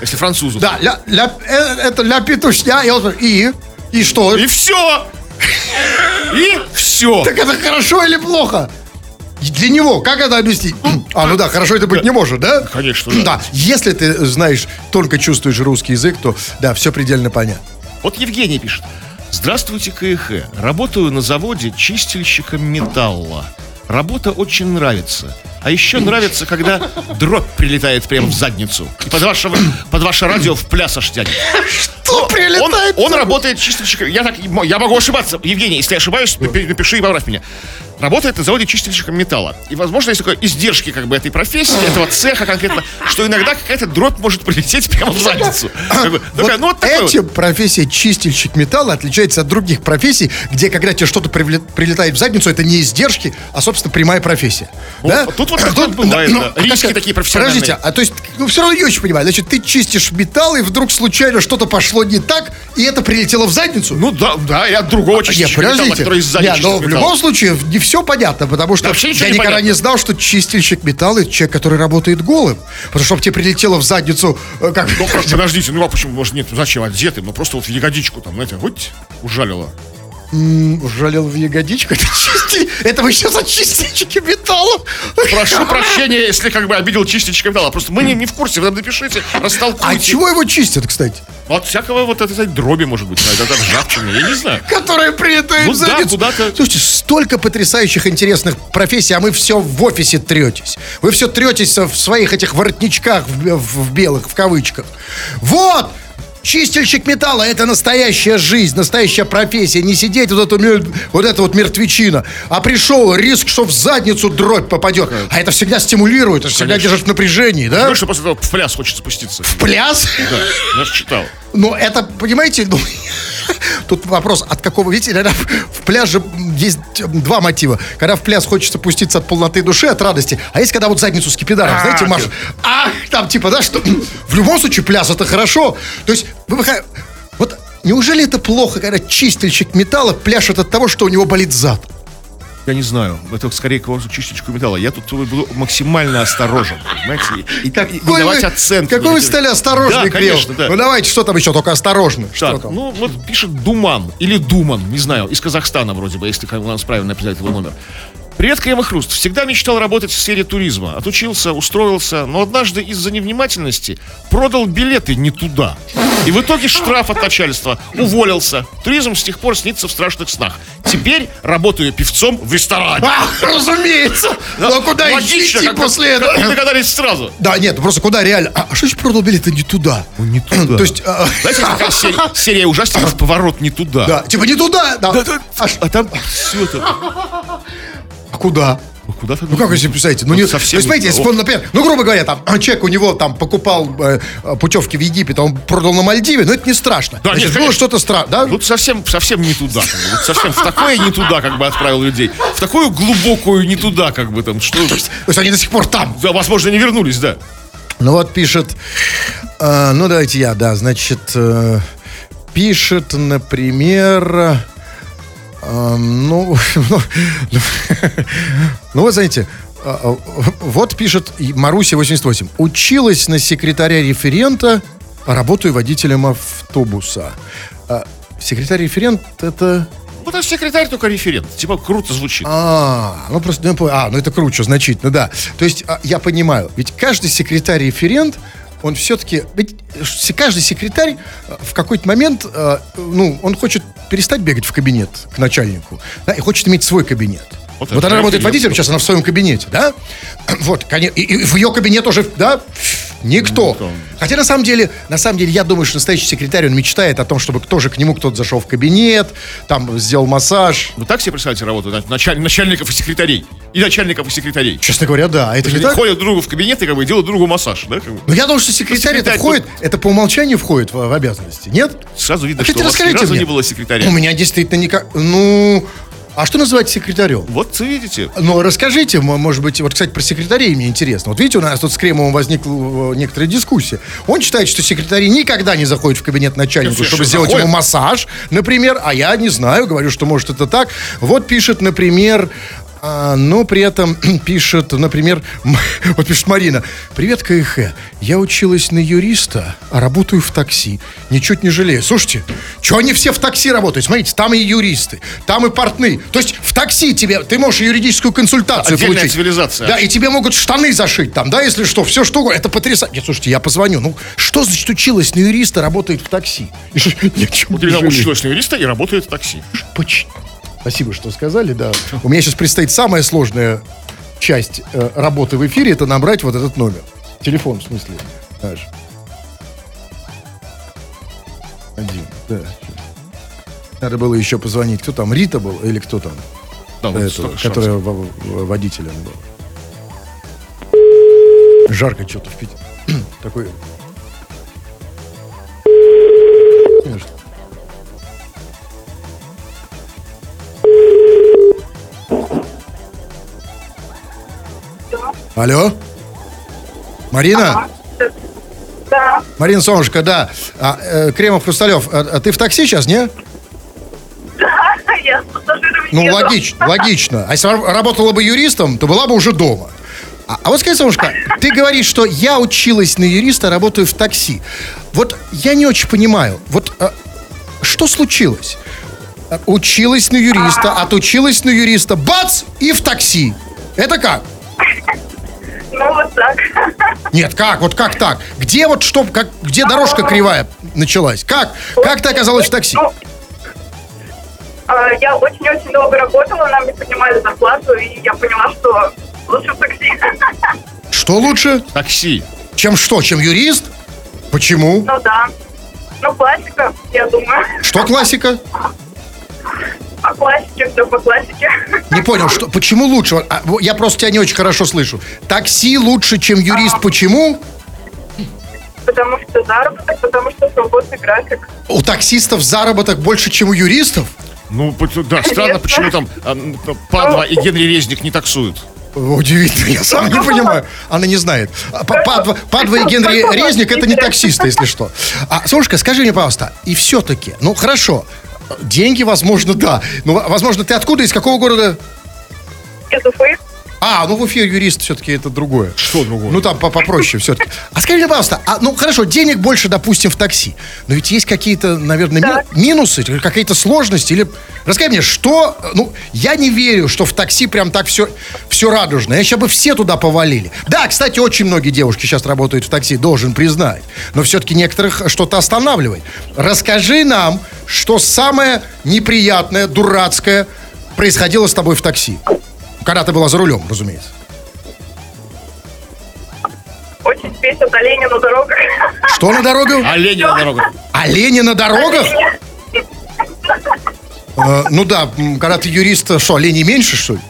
[SPEAKER 2] Если французу.
[SPEAKER 3] Да, ля, ля- э, это ля петушня, и он и? И что?
[SPEAKER 2] И все. И все.
[SPEAKER 3] Так это хорошо или плохо? Для него, как это объяснить? А, ну да, хорошо это быть не может, да?
[SPEAKER 2] Конечно, да.
[SPEAKER 3] Да, если ты знаешь, только чувствуешь русский язык, то да, все предельно понятно.
[SPEAKER 2] Вот Евгений пишет. Здравствуйте, КХ. Работаю на заводе чистильщиком металла. Работа очень нравится. А еще нравится, когда дробь прилетает прямо в задницу. И под ваше, под ваше радио в пляс аж тянет.
[SPEAKER 3] Что
[SPEAKER 2] Он,
[SPEAKER 3] прилетает?
[SPEAKER 2] он работает чистильщиком. Я, так, я могу ошибаться. Евгений, если я ошибаюсь, напи- напиши и поправь меня. Работает на заводе чистильщиком металла. И, возможно, есть такое издержки как бы этой профессии, этого цеха конкретно, что иногда какая-то дробь может прилететь прямо в задницу. Как бы, такая, ну, вот такой вот.
[SPEAKER 3] Этим профессия чистильщик металла отличается от других профессий, где когда тебе что-то прилетает в задницу, это не издержки, а, собственно, прямая профессия.
[SPEAKER 2] Ну,
[SPEAKER 3] да?
[SPEAKER 2] тут вот такое бывает, да.
[SPEAKER 3] а
[SPEAKER 2] Риски
[SPEAKER 3] как-
[SPEAKER 2] такие профессиональные.
[SPEAKER 3] Подождите, а то есть, ну, все равно не очень понимаю. Значит, ты чистишь металл, и вдруг случайно что-то пошло не так, и это прилетело в задницу?
[SPEAKER 2] Ну да, да, и от другого
[SPEAKER 3] Нет,
[SPEAKER 2] чистильщика металла,
[SPEAKER 3] подождите.
[SPEAKER 2] который сзади
[SPEAKER 3] Нет,
[SPEAKER 2] чистит
[SPEAKER 3] но в любом случае не все понятно, потому что
[SPEAKER 2] вообще
[SPEAKER 3] я
[SPEAKER 2] не
[SPEAKER 3] никогда
[SPEAKER 2] понятно.
[SPEAKER 3] не знал, что чистильщик металла это человек, который работает голым. Потому что чтобы тебе прилетело в задницу, э, как
[SPEAKER 2] Ну, подождите, ну а почему, может, нет, зачем одетым? Ну, просто вот в ягодичку там, знаете, вот ужалило.
[SPEAKER 3] Жалел в ягодичку. Это, чисти- это вы сейчас от чистильщики металла?
[SPEAKER 2] Прошу прощения, если как бы обидел чистильщика металла. Просто мы не, не в курсе, вы нам напишите, растолкуйте.
[SPEAKER 3] А чего его чистят, кстати?
[SPEAKER 2] От всякого вот этой дроби, может быть, это ржавчины, я не знаю.
[SPEAKER 3] Которые прилетают
[SPEAKER 2] Ну
[SPEAKER 3] в
[SPEAKER 2] да, куда-то.
[SPEAKER 3] Слушайте, столько потрясающих интересных профессий, а мы все в офисе третесь. Вы все третесь в своих этих воротничках в, в белых, в кавычках. Вот! Чистильщик металла – это настоящая жизнь, настоящая профессия. Не сидеть вот, эту, вот это вот мертвечина. А пришел риск, что в задницу дробь попадет. А это всегда стимулирует, это всегда
[SPEAKER 2] Конечно.
[SPEAKER 3] держит в напряжении, да?
[SPEAKER 2] Ну, что после этого в пляс хочется спуститься.
[SPEAKER 3] Пляс?
[SPEAKER 2] Да, я же читал.
[SPEAKER 3] Ну, это, понимаете, ну, тут вопрос, от какого, видите, иногда в, пляже есть два мотива. Когда в пляс хочется пуститься от полноты души, от радости, а есть когда вот задницу с кипидаром,
[SPEAKER 2] А,
[SPEAKER 3] знаете, Маш, ах, там типа, да, что в любом случае пляс это хорошо. То есть, вы вот неужели это плохо, когда чистильщик металла пляшет от того, что у него болит зад?
[SPEAKER 2] Я не знаю, это скорее к вопросу чисточку металла. Я тут буду максимально осторожен, понимаете, и, и, и не давать
[SPEAKER 3] вы-
[SPEAKER 2] оценки.
[SPEAKER 3] Какой вы стали осторожный,
[SPEAKER 2] Да, конечно, да.
[SPEAKER 3] Ну давайте, что там еще, только осторожно. Что
[SPEAKER 2] Так,
[SPEAKER 3] там?
[SPEAKER 2] ну вот пишет Думан или Думан, не знаю, из Казахстана вроде бы, если у нас правильно написать его номер. Привет, Крем и Хруст. Всегда мечтал работать в сфере туризма. Отучился, устроился, но однажды из-за невнимательности продал билеты не туда. И в итоге штраф от начальства. Уволился. Туризм с тех пор снится в страшных снах. Теперь работаю певцом в ресторане.
[SPEAKER 3] А, разумеется. Ну а куда
[SPEAKER 2] Логично,
[SPEAKER 3] идти
[SPEAKER 2] как-
[SPEAKER 3] после
[SPEAKER 2] как- как
[SPEAKER 3] этого?
[SPEAKER 2] догадались сразу.
[SPEAKER 3] Да, нет, просто куда реально? А, а что значит продал билеты не туда?
[SPEAKER 2] не туда.
[SPEAKER 3] То есть, а,
[SPEAKER 2] Знаете, такая серия, серия ужастиков «Поворот не туда».
[SPEAKER 3] да, типа не туда. Да. А
[SPEAKER 2] там все это...
[SPEAKER 3] а куда?
[SPEAKER 2] Ну, куда-то...
[SPEAKER 3] Ну как себе представляете? Ну,
[SPEAKER 2] Вот
[SPEAKER 3] не,
[SPEAKER 2] совсем
[SPEAKER 3] то есть,
[SPEAKER 2] не
[SPEAKER 3] если он, например, ну, грубо говоря, там, человек у него там покупал э, путевки в Египет, а он продал на Мальдиве, но это не страшно.
[SPEAKER 2] Да,
[SPEAKER 3] Значит,
[SPEAKER 2] нет,
[SPEAKER 3] было что-то страшное, да?
[SPEAKER 2] Тут совсем, совсем не туда. Как бы. Вот совсем в такое не туда, как бы отправил людей. В такую глубокую не туда, как бы там. Что...
[SPEAKER 3] То есть они до сих пор там.
[SPEAKER 2] Да, возможно, не вернулись, да.
[SPEAKER 3] Ну вот пишет, э, ну давайте я, да, значит, э, пишет, например, ну, ну, ну, вот знаете, э, э, вот пишет Маруся 88, училась на секретаря референта, а работаю водителем автобуса. А, Секретарь-референт это...
[SPEAKER 2] Вот это секретарь только референт. Типа круто звучит.
[SPEAKER 3] А, ну просто, ну, а, ну это круче, значительно, да. То есть а, я понимаю, ведь каждый секретарь-референт, он все-таки, ведь каждый секретарь а, в какой-то момент, а, ну, он хочет перестать бегать в кабинет к начальнику, да, и хочет иметь свой кабинет.
[SPEAKER 2] Вот
[SPEAKER 3] Вот, она работает водителем, сейчас она в своем кабинете, да? Вот, конечно, и, и в ее кабинет уже, да, Никто.
[SPEAKER 2] Никто.
[SPEAKER 3] Хотя на самом деле, на самом деле, я думаю, что настоящий секретарь, он мечтает о том, чтобы тоже к нему кто-то зашел в кабинет, там сделал массаж.
[SPEAKER 2] Вы так себе представляете работу началь- начальников и секретарей? И начальников и секретарей.
[SPEAKER 3] Честно говоря, да. Это не так?
[SPEAKER 2] ходят друг другу в кабинет и как бы делают другу массаж, да? как бы?
[SPEAKER 3] Ну, я думаю, что секретарь это
[SPEAKER 2] секретарь
[SPEAKER 3] входит, это по умолчанию входит в, в обязанности, нет?
[SPEAKER 2] Сразу видно,
[SPEAKER 3] А
[SPEAKER 2] что у вас ни разу
[SPEAKER 3] мне?
[SPEAKER 2] не было секретаря.
[SPEAKER 3] У меня действительно никак... Ну, а что называть секретарем?
[SPEAKER 2] Вот видите.
[SPEAKER 3] Ну, расскажите, может быть, вот, кстати, про секретарей мне интересно. Вот видите, у нас тут с Кремовым возникла э, некоторая дискуссия. Он считает, что секретари никогда не заходят в кабинет начальнику,
[SPEAKER 2] Нет,
[SPEAKER 3] чтобы
[SPEAKER 2] что,
[SPEAKER 3] сделать
[SPEAKER 2] заходят?
[SPEAKER 3] ему массаж, например, а я не знаю, говорю, что может это так. Вот пишет, например, а, но при этом пишет, например, вот пишет Марина, привет, КХ, я училась на юриста, а работаю в такси, ничуть не жалею. Слушайте, что они все в такси работают? Смотрите, там и юристы, там и портные. То есть в такси тебе, ты можешь юридическую консультацию
[SPEAKER 2] Отдельная
[SPEAKER 3] получить.
[SPEAKER 2] цивилизация.
[SPEAKER 3] Да, и тебе могут штаны зашить там, да, если что, все что угодно. Это потрясающе. Нет, слушайте, я позвоню. Ну, что значит училась на юриста, работает в такси?
[SPEAKER 2] Вот
[SPEAKER 3] не
[SPEAKER 2] именно училась на юриста и работает в такси.
[SPEAKER 3] Поч- Спасибо, что сказали, да. У меня сейчас предстоит самая сложная часть э, работы в эфире, это набрать вот этот номер. Телефон, в смысле. Наш. Один, да. Надо было еще позвонить. Кто там? Рита был или кто там?
[SPEAKER 2] Да, вот
[SPEAKER 3] Этого,
[SPEAKER 2] столько
[SPEAKER 3] которая во- во- водителем был. Жарко что-то в Питере. Такой... Конечно. Алло? Марина?
[SPEAKER 6] Да,
[SPEAKER 3] Марина Солнышко, да. А, э, Кремов Хрусталев, а, а ты в такси сейчас, не?
[SPEAKER 6] я с пассажирами
[SPEAKER 3] Ну,
[SPEAKER 6] еду.
[SPEAKER 3] логично, логично. А если ра- работала бы юристом, то была бы уже дома. А, а вот скажи, Солнышко, ты говоришь, что я училась на юриста, работаю в такси. Вот я не очень понимаю. Вот а, что случилось? А, Училась на юриста, отучилась на юриста, бац, и в такси. Это как?
[SPEAKER 6] Так.
[SPEAKER 3] Нет, как? Вот как так? Где вот что, как, где дорожка кривая началась? Как? Как ты оказалась в такси?
[SPEAKER 6] Ну, а, я очень-очень долго работала, нам не поднимали зарплату, и я поняла, что лучше в такси.
[SPEAKER 3] Что лучше?
[SPEAKER 2] Такси.
[SPEAKER 3] Чем что? Чем юрист? Почему?
[SPEAKER 6] Ну да. Ну, классика, я думаю.
[SPEAKER 3] Что классика?
[SPEAKER 6] По классике, все по классике.
[SPEAKER 3] Не понял, что, почему лучше? А, я просто тебя не очень хорошо слышу. Такси лучше, чем юрист. Почему?
[SPEAKER 6] Потому что заработок, потому что свободный график.
[SPEAKER 3] У таксистов заработок больше, чем у юристов?
[SPEAKER 2] Ну, да, странно, почему там а, м, Падла и Генри Резник не таксуют.
[SPEAKER 3] Удивительно, я сам не понимаю. Она не знает. А, Па- Падва, Падва и Генри Резник это не таксисты, если что. А, Солнышко, скажи мне, пожалуйста, и все-таки, ну хорошо, деньги, возможно, да. Ну, возможно, ты откуда, из какого города?
[SPEAKER 6] Из Уфы.
[SPEAKER 3] А, ну в Уфе юрист все-таки это другое.
[SPEAKER 2] Что другое?
[SPEAKER 3] Ну там по- попроще все-таки. А скажи мне, пожалуйста, а, ну хорошо, денег больше, допустим, в такси. Но ведь есть какие-то, наверное, ми-
[SPEAKER 6] Так.
[SPEAKER 3] минусы, какие-то сложности. Или расскажи мне, что. Ну, я не верю, что в такси прям так все, все радужно. Я сейчас бы все туда повалили. Да, кстати, очень многие девушки сейчас работают в такси, должен признать. Но все-таки некоторых что-то останавливает. Расскажи нам, что самое неприятное, дурацкое происходило с тобой в такси. Когда ты была за рулем, разумеется.
[SPEAKER 6] Очень бесит олени на дорогах.
[SPEAKER 3] Что на дорогах?
[SPEAKER 2] Олени на дорогу.
[SPEAKER 3] Олени на дорогах? Э, ну да, когда ты юрист, э, что, оленей меньше, что ли?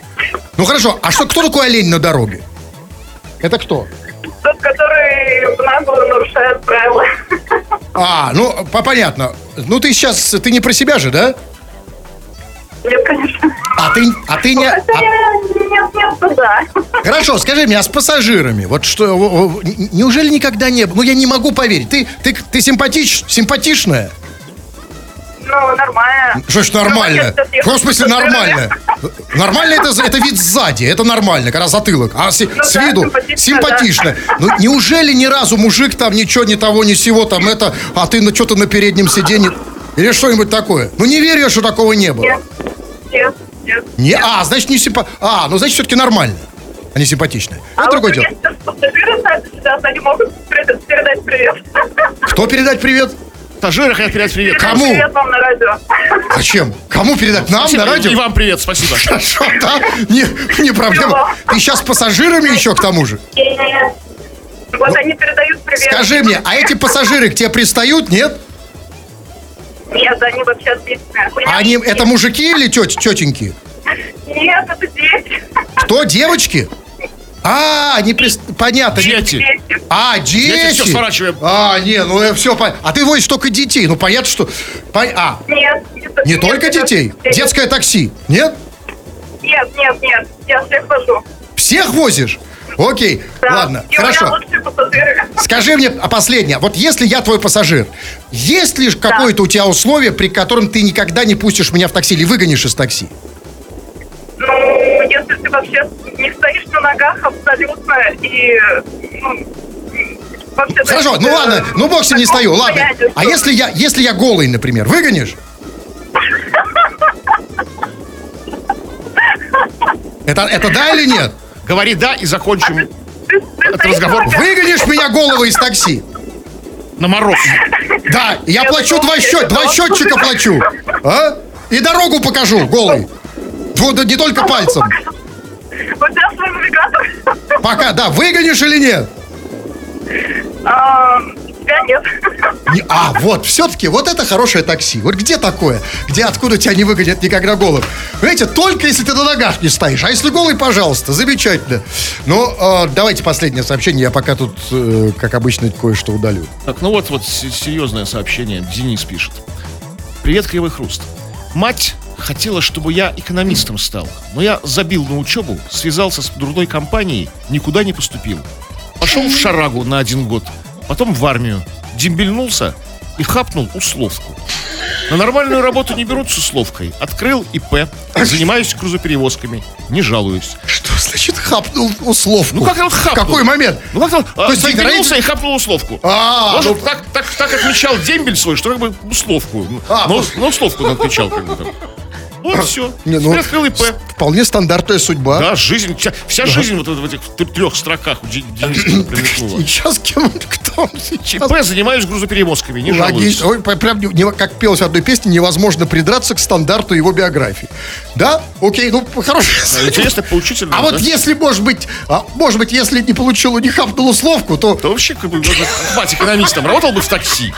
[SPEAKER 3] Ну хорошо, а что, кто такой олень на дороге? Это кто?
[SPEAKER 6] Тот, который нагло нарушает правила.
[SPEAKER 3] А, ну, по- понятно. Ну ты сейчас, ты не про себя же, да?
[SPEAKER 6] Нет, конечно.
[SPEAKER 3] А ты, а ты не...
[SPEAKER 6] Хотя
[SPEAKER 3] а-
[SPEAKER 6] Нет, нет, да.
[SPEAKER 3] Хорошо, скажи мне, а с пассажирами? Вот что, неужели никогда не было? Ну я не могу поверить. Ты, ты, ты симпатич, симпатичная?
[SPEAKER 6] Ну, нормально.
[SPEAKER 3] Что ж нормально?
[SPEAKER 6] Ну, я
[SPEAKER 3] В смысле нормально? Нормально это, это вид сзади, это нормально, когда затылок. А с, с
[SPEAKER 6] да,
[SPEAKER 3] виду
[SPEAKER 6] симпатично,
[SPEAKER 3] симпатично. Ну неужели ни разу мужик там ничего, ни того, ни сего там это, а ты на что-то на переднем сиденье или что-нибудь такое? Ну не верю я, что такого не было.
[SPEAKER 6] Нет, нет, нет.
[SPEAKER 3] Не, а, значит не симпа... А, ну значит все-таки нормально, а не симпатичная. Это
[SPEAKER 6] А
[SPEAKER 3] другое
[SPEAKER 6] вот
[SPEAKER 3] дело.
[SPEAKER 6] пассажиры сами они могут перед- передать привет.
[SPEAKER 3] Кто передать привет?
[SPEAKER 2] Пассажиры хотят передать привет.
[SPEAKER 3] Кому?
[SPEAKER 6] Привет вам на радио.
[SPEAKER 3] Зачем? Кому передать? Нам
[SPEAKER 2] Спасибо,
[SPEAKER 3] на радио?
[SPEAKER 2] И вам привет, спасибо.
[SPEAKER 3] Хорошо, да? Не, не проблема. Ты сейчас с пассажирами еще к тому же?
[SPEAKER 6] Ну, Вот они передают привет.
[SPEAKER 3] Скажи мне, а эти пассажиры к тебе пристают, нет?
[SPEAKER 6] Нет, они вообще отличные.
[SPEAKER 3] Они, это мужики или тет, тетеньки?
[SPEAKER 6] Нет, это дети.
[SPEAKER 3] Кто, девочки? А, они прист... Понятно.
[SPEAKER 2] Дети.
[SPEAKER 3] А, дети.
[SPEAKER 2] Дети всё сворачиваем.
[SPEAKER 3] А, не, ну все понятно. А ты возишь только детей. Ну, понятно, что... Пон- А,
[SPEAKER 6] Нет.
[SPEAKER 3] не
[SPEAKER 6] нет,
[SPEAKER 3] только
[SPEAKER 6] нет,
[SPEAKER 3] детей?
[SPEAKER 6] нет.
[SPEAKER 3] Детское такси, нет?
[SPEAKER 6] Нет, нет, нет. Я всех вожу.
[SPEAKER 3] Всех возишь? Окей,
[SPEAKER 6] Да.
[SPEAKER 3] ладно,
[SPEAKER 6] И
[SPEAKER 3] хорошо. Скажи мне, а последнее, вот если я твой пассажир, есть ли какое-то у тебя условие, при котором ты никогда не пустишь меня в такси или выгонишь из такси?
[SPEAKER 6] Ну, на ногах абсолютно и... Ну, вообще
[SPEAKER 3] Хорошо, ну ладно, ну бог с ним не стою, ладно. А если я, если я голый, например, выгонишь? Это, это да или нет?
[SPEAKER 2] Говори да и закончим
[SPEAKER 6] ты
[SPEAKER 2] этот разговор.
[SPEAKER 3] Выгонишь меня голого из такси?
[SPEAKER 2] на мороз.
[SPEAKER 3] Да, я плачу два счет, два счетчика плачу. А? И дорогу покажу голый. Вот, не только пальцем.
[SPEAKER 6] Навигатор.
[SPEAKER 3] Пока, да, выгонишь или нет?
[SPEAKER 6] А, Тебя нет.
[SPEAKER 3] Не- а, вот, все-таки, вот это хорошее такси. Вот где такое? Где, откуда тебя не выгонят никогда голым? Понимаете, только если ты на ногах не стоишь. А если голый, пожалуйста, замечательно. Ну, э, давайте последнее сообщение. Я пока тут, э, как обычно, кое-что удалю.
[SPEAKER 2] Так, ну вот, вот серьезное сообщение. Денис пишет. Привет, Кривый Хруст. Мать хотела, чтобы я экономистом стал, но я забил на учебу, связался с дурной компанией, никуда не поступил. Пошел в шарагу на один год, потом в армию, дембельнулся и хапнул условку. На нормальную работу не берут с условкой. Открыл ИП, занимаюсь грузоперевозками, не жалуюсь.
[SPEAKER 3] Что значит хапнул условку?
[SPEAKER 2] Ну как он хапнул?
[SPEAKER 3] В какой момент?
[SPEAKER 2] Ну как он
[SPEAKER 3] То есть, смотрите,
[SPEAKER 2] дембельнулся
[SPEAKER 3] родители-
[SPEAKER 2] и хапнул условку.
[SPEAKER 3] А,
[SPEAKER 2] Может,
[SPEAKER 3] ну-
[SPEAKER 2] так, так, так отмечал дембель свой, что как бы условку.
[SPEAKER 3] А,
[SPEAKER 2] ну-
[SPEAKER 3] ну,
[SPEAKER 2] условку отмечал как бы там. Вот все.
[SPEAKER 3] Не, ну,
[SPEAKER 2] открыл ИП.
[SPEAKER 3] Вполне стандартная судьба.
[SPEAKER 2] Да, жизнь, вся, вся жизнь вот в этих трех строках у Дени- Дениса промелькнула.
[SPEAKER 3] Сейчас кем кто сейчас?
[SPEAKER 2] ИП занимаюсь грузоперевозками, не жалуюсь.
[SPEAKER 3] Логично. Ой, прям, не- как пелось в одной песне, невозможно придраться к стандарту его биографии. Да? Окей, ну, хорошо.
[SPEAKER 2] А, Интересно, поучительно.
[SPEAKER 3] А вот
[SPEAKER 2] да?
[SPEAKER 3] если, может быть, а, может быть, если не получил, не хапнул условку, то...
[SPEAKER 2] То вообще, как бы, вот, мать экономистом, работал бы в такси.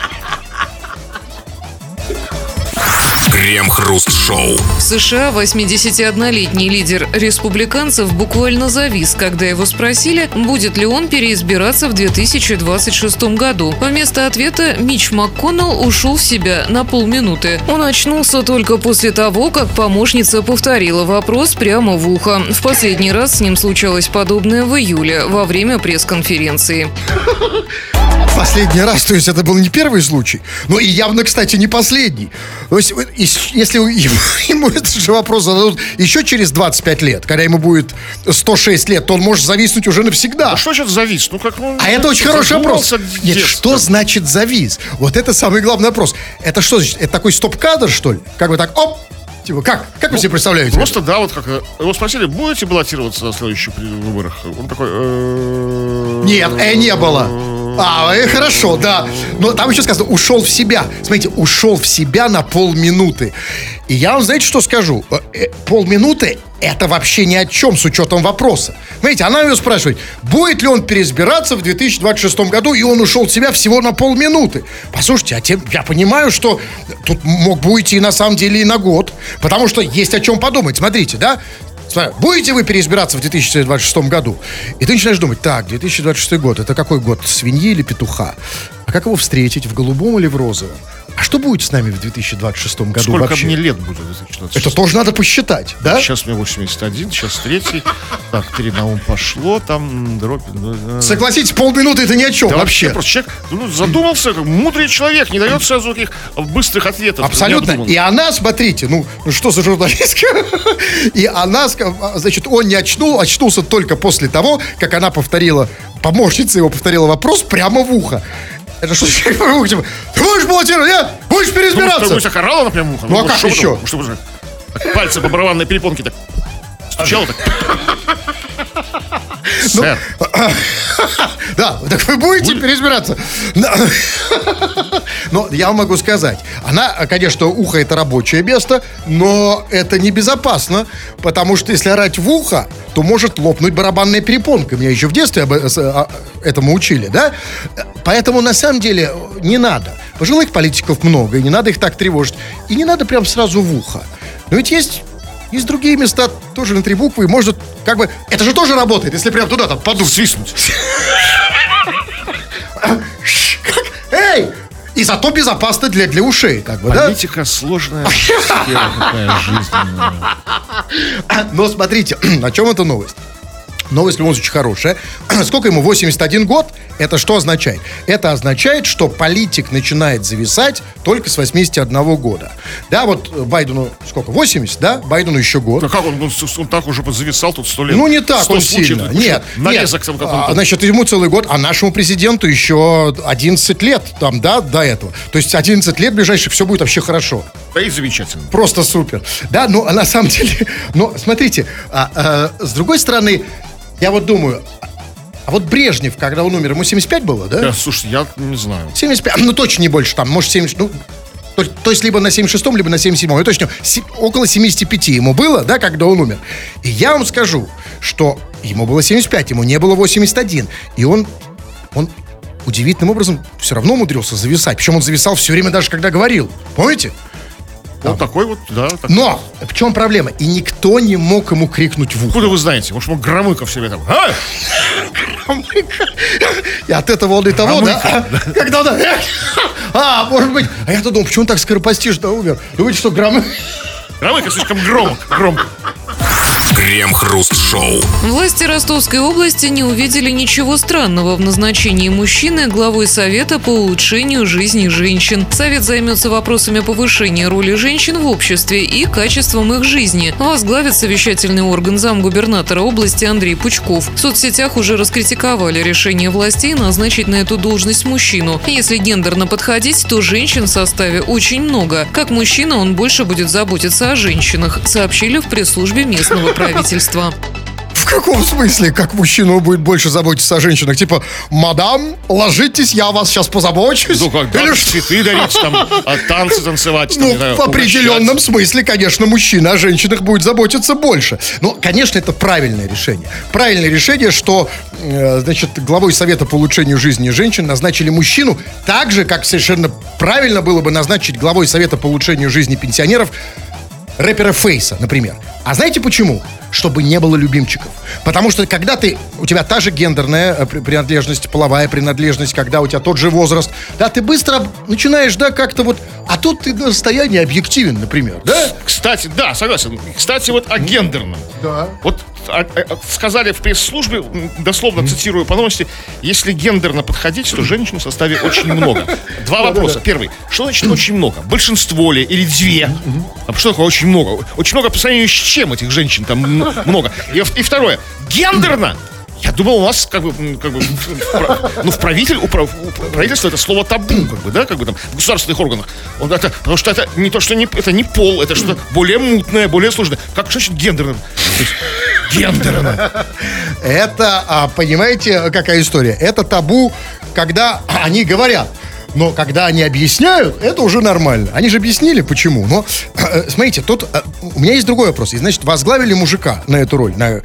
[SPEAKER 1] Крем-хруст-шоу.
[SPEAKER 4] В США 81-летний лидер республиканцев буквально завис, когда его спросили, будет ли он переизбираться в 2026 году. Вместо ответа Мич МакКоннелл ушел в себя на полминуты. Он очнулся только после того, как помощница повторила вопрос прямо в ухо. В последний раз с ним случалось подобное в июле во время пресс-конференции.
[SPEAKER 3] Последний раз, то есть это был не первый случай, но и явно, кстати, не последний. То есть, и если ему, ему этот же вопрос зададут еще через 25 лет, когда ему будет 106 лет, то он может зависнуть уже навсегда.
[SPEAKER 2] А что сейчас завис? Ну как, ну,
[SPEAKER 3] А это очень хороший вопрос. Нет, что значит завис? Вот это самый главный вопрос. Это что значит? Это такой стоп-кадр, что ли? Как бы так, оп! Типа, как? Как вы себе представляете?
[SPEAKER 2] Просто, да, вот как... э, Его спросили, будете баллотироваться на следующих выборах? Он такой... э,
[SPEAKER 3] Нет, э, не было. А, э, хорошо, да. Но там еще сказано, ушел в себя. Смотрите, ушел в себя на полминуты. И я вам, знаете, что скажу? Э, э, Полминуты это вообще ни о чем с учетом вопроса. Смотрите, она ее спрашивает, будет ли он переизбираться в 2026 году, и он ушел в себя всего на полминуты. Послушайте, а тем, я понимаю, что тут мог бы уйти на самом деле и на год, потому что есть о чем подумать. Смотрите, да? Будете вы переизбираться в 2026 году? И ты начинаешь думать, так, 2026 год, это какой год, свиньи или петуха? А как его встретить, в голубом или в розовом? А что будет с нами в 2026 году
[SPEAKER 2] Сколько
[SPEAKER 3] вообще?
[SPEAKER 2] мне лет будет? в 2026?
[SPEAKER 3] Это тоже надо посчитать, да?
[SPEAKER 2] Сейчас мне 81, сейчас третий. Так, три на ум пошло, там дробь. э,
[SPEAKER 3] Согласитесь, полминуты это ни о чем
[SPEAKER 2] да
[SPEAKER 3] вообще.
[SPEAKER 2] Просто человек ну, задумался, как мудрый человек, не дает сразу таких быстрых ответов.
[SPEAKER 3] Абсолютно. И она, смотрите, ну, ну что за журналистка? И она, значит, он не очнул, очнулся только после того, как она повторила, помощница его повторила вопрос прямо в ухо. Это что ухо, типа, ты будешь баллотировать? Нет? Будешь
[SPEAKER 2] Ну,
[SPEAKER 3] переизбираться?
[SPEAKER 2] так орала, например, муха?
[SPEAKER 3] Ну, а
[SPEAKER 2] вот
[SPEAKER 3] как еще?
[SPEAKER 2] потом? Что же? Так, Пальцы по барабанной перепонке так стучало так. Сэр,
[SPEAKER 3] Да, так вы будете переизбираться. Но- Но я вам могу сказать, она, конечно, ухо это рабочее место, но это небезопасно, потому что если орать в ухо, то может лопнуть барабанная перепонка. Меня еще в детстве об- э, а, этому учили, да? Поэтому на самом деле не надо. Пожилых политиков много, и не надо их так тревожить. И не надо прям сразу в ухо. Но ведь есть есть другие места, тоже на три буквы, может, как бы, это же тоже работает, если прям туда там подуть.
[SPEAKER 2] свистнуть.
[SPEAKER 3] Эй! И зато безопасно для, для ушей, как бы, да?
[SPEAKER 2] Политика сложная сфера такая жизненная.
[SPEAKER 3] Но смотрите, о чем эта новость? Новость, в любом случае, хорошая. Сколько ему? 81 год? Это что означает? Это означает, что политик начинает зависать только с 81 года. Да, вот Байдену сколько? 80, да? Байдену еще год.
[SPEAKER 2] Да как он, он, он так уже зависал тут сто лет?
[SPEAKER 3] Ну, не так он
[SPEAKER 2] случаев,
[SPEAKER 3] сильно. Нет,
[SPEAKER 2] Нарезок
[SPEAKER 3] нет.
[SPEAKER 2] там
[SPEAKER 3] А. Значит, ему целый год, а нашему президенту еще 11 лет, там, да, до этого. То есть 11 лет ближайших, все будет вообще хорошо.
[SPEAKER 2] Да и замечательно.
[SPEAKER 3] Просто супер. Да, ну, а на самом деле, но смотрите, а, а, с другой стороны, я вот думаю, а вот Брежнев, когда он умер, ему 75 было, да?
[SPEAKER 2] Да, слушай, я не знаю.
[SPEAKER 3] 75, ну точно не больше, там, может, 70, ну, то, то есть либо на 76-м, либо на 77-м. Я точно, си- около 75 ему было, да, когда он умер. И я вам скажу, что ему было 75, ему не было 81. И он, он удивительным образом все равно умудрился зависать. Причем он зависал все время, даже когда говорил. Помните?
[SPEAKER 2] Вот такой вот, да. так-
[SPEAKER 3] Но в чем проблема? И никто не мог ему крикнуть в ухо.
[SPEAKER 2] Откуда вы знаете? Может, он Громыков себе там. А?
[SPEAKER 3] И от этого он и того, да? Когда он... А, может быть... А я-то думал, почему он так скоропостижно умер? Думаете, что грамм...
[SPEAKER 2] Громыко слишком громко. громко.
[SPEAKER 1] Крем-хруст-шоу.
[SPEAKER 4] Власти Ростовской области не увидели ничего странного в назначении мужчины главой Совета по улучшению жизни женщин. Совет займется вопросами повышения роли женщин в обществе и качеством их жизни. Возглавит совещательный орган замгубернатора области Андрей Пучков. В соцсетях уже раскритиковали решение властей назначить на эту должность мужчину. Если гендерно подходить, то женщин в составе очень много. Как мужчина он больше будет заботиться о женщинах, сообщили в пресс-службе местного правительства.
[SPEAKER 3] В каком смысле, как мужчина он будет больше заботиться о женщинах? Типа, мадам, ложитесь, я о вас сейчас позабочусь.
[SPEAKER 2] Ну, как,
[SPEAKER 3] Или
[SPEAKER 2] да,
[SPEAKER 3] что?
[SPEAKER 2] цветы дарить, там, а танцы танцевать. там,
[SPEAKER 3] Ну,
[SPEAKER 2] знаю,
[SPEAKER 3] в определенном смысле, конечно, мужчина о женщинах будет заботиться больше. Но, конечно, это правильное решение. Правильное решение, что, э, значит, главой Совета по улучшению жизни женщин назначили мужчину, так же, как совершенно правильно было бы назначить главой Совета по улучшению жизни пенсионеров рэпера Фейса, например. А знаете почему? Чтобы не было любимчиков. Потому что когда ты, у тебя та же гендерная э, при- принадлежность, половая принадлежность, когда у тебя тот же возраст, да, ты быстро начинаешь, да, как-то вот, а тут ты на расстоянии объективен, например, да?
[SPEAKER 2] Кстати, да, согласен. Кстати, вот о гендерном.
[SPEAKER 3] Да.
[SPEAKER 2] Вот сказали в пресс-службе, дословно цитирую по новости, если гендерно подходить, то женщин в составе очень много. Два вопроса. Первый. Что значит очень много? Большинство ли или две? А что такое очень много? Очень много по сравнению с чем этих женщин там много? И второе. Гендерно я думал, у нас как бы, как бы ну, в правитель, у прав- у правительства это слово табу, как бы, да, как бы там в государственных органах. Он это, потому что это не то, что не, это не пол, это что-то более мутное, более сложное. Как что значит гендерно? То есть, гендерно.
[SPEAKER 3] Это, а, понимаете, какая история? Это табу, когда они говорят. Но когда они объясняют, это уже нормально. Они же объяснили, почему. Но, э, смотрите, тут э, у меня есть другой вопрос. И, значит, возглавили мужика на эту роль, на, э,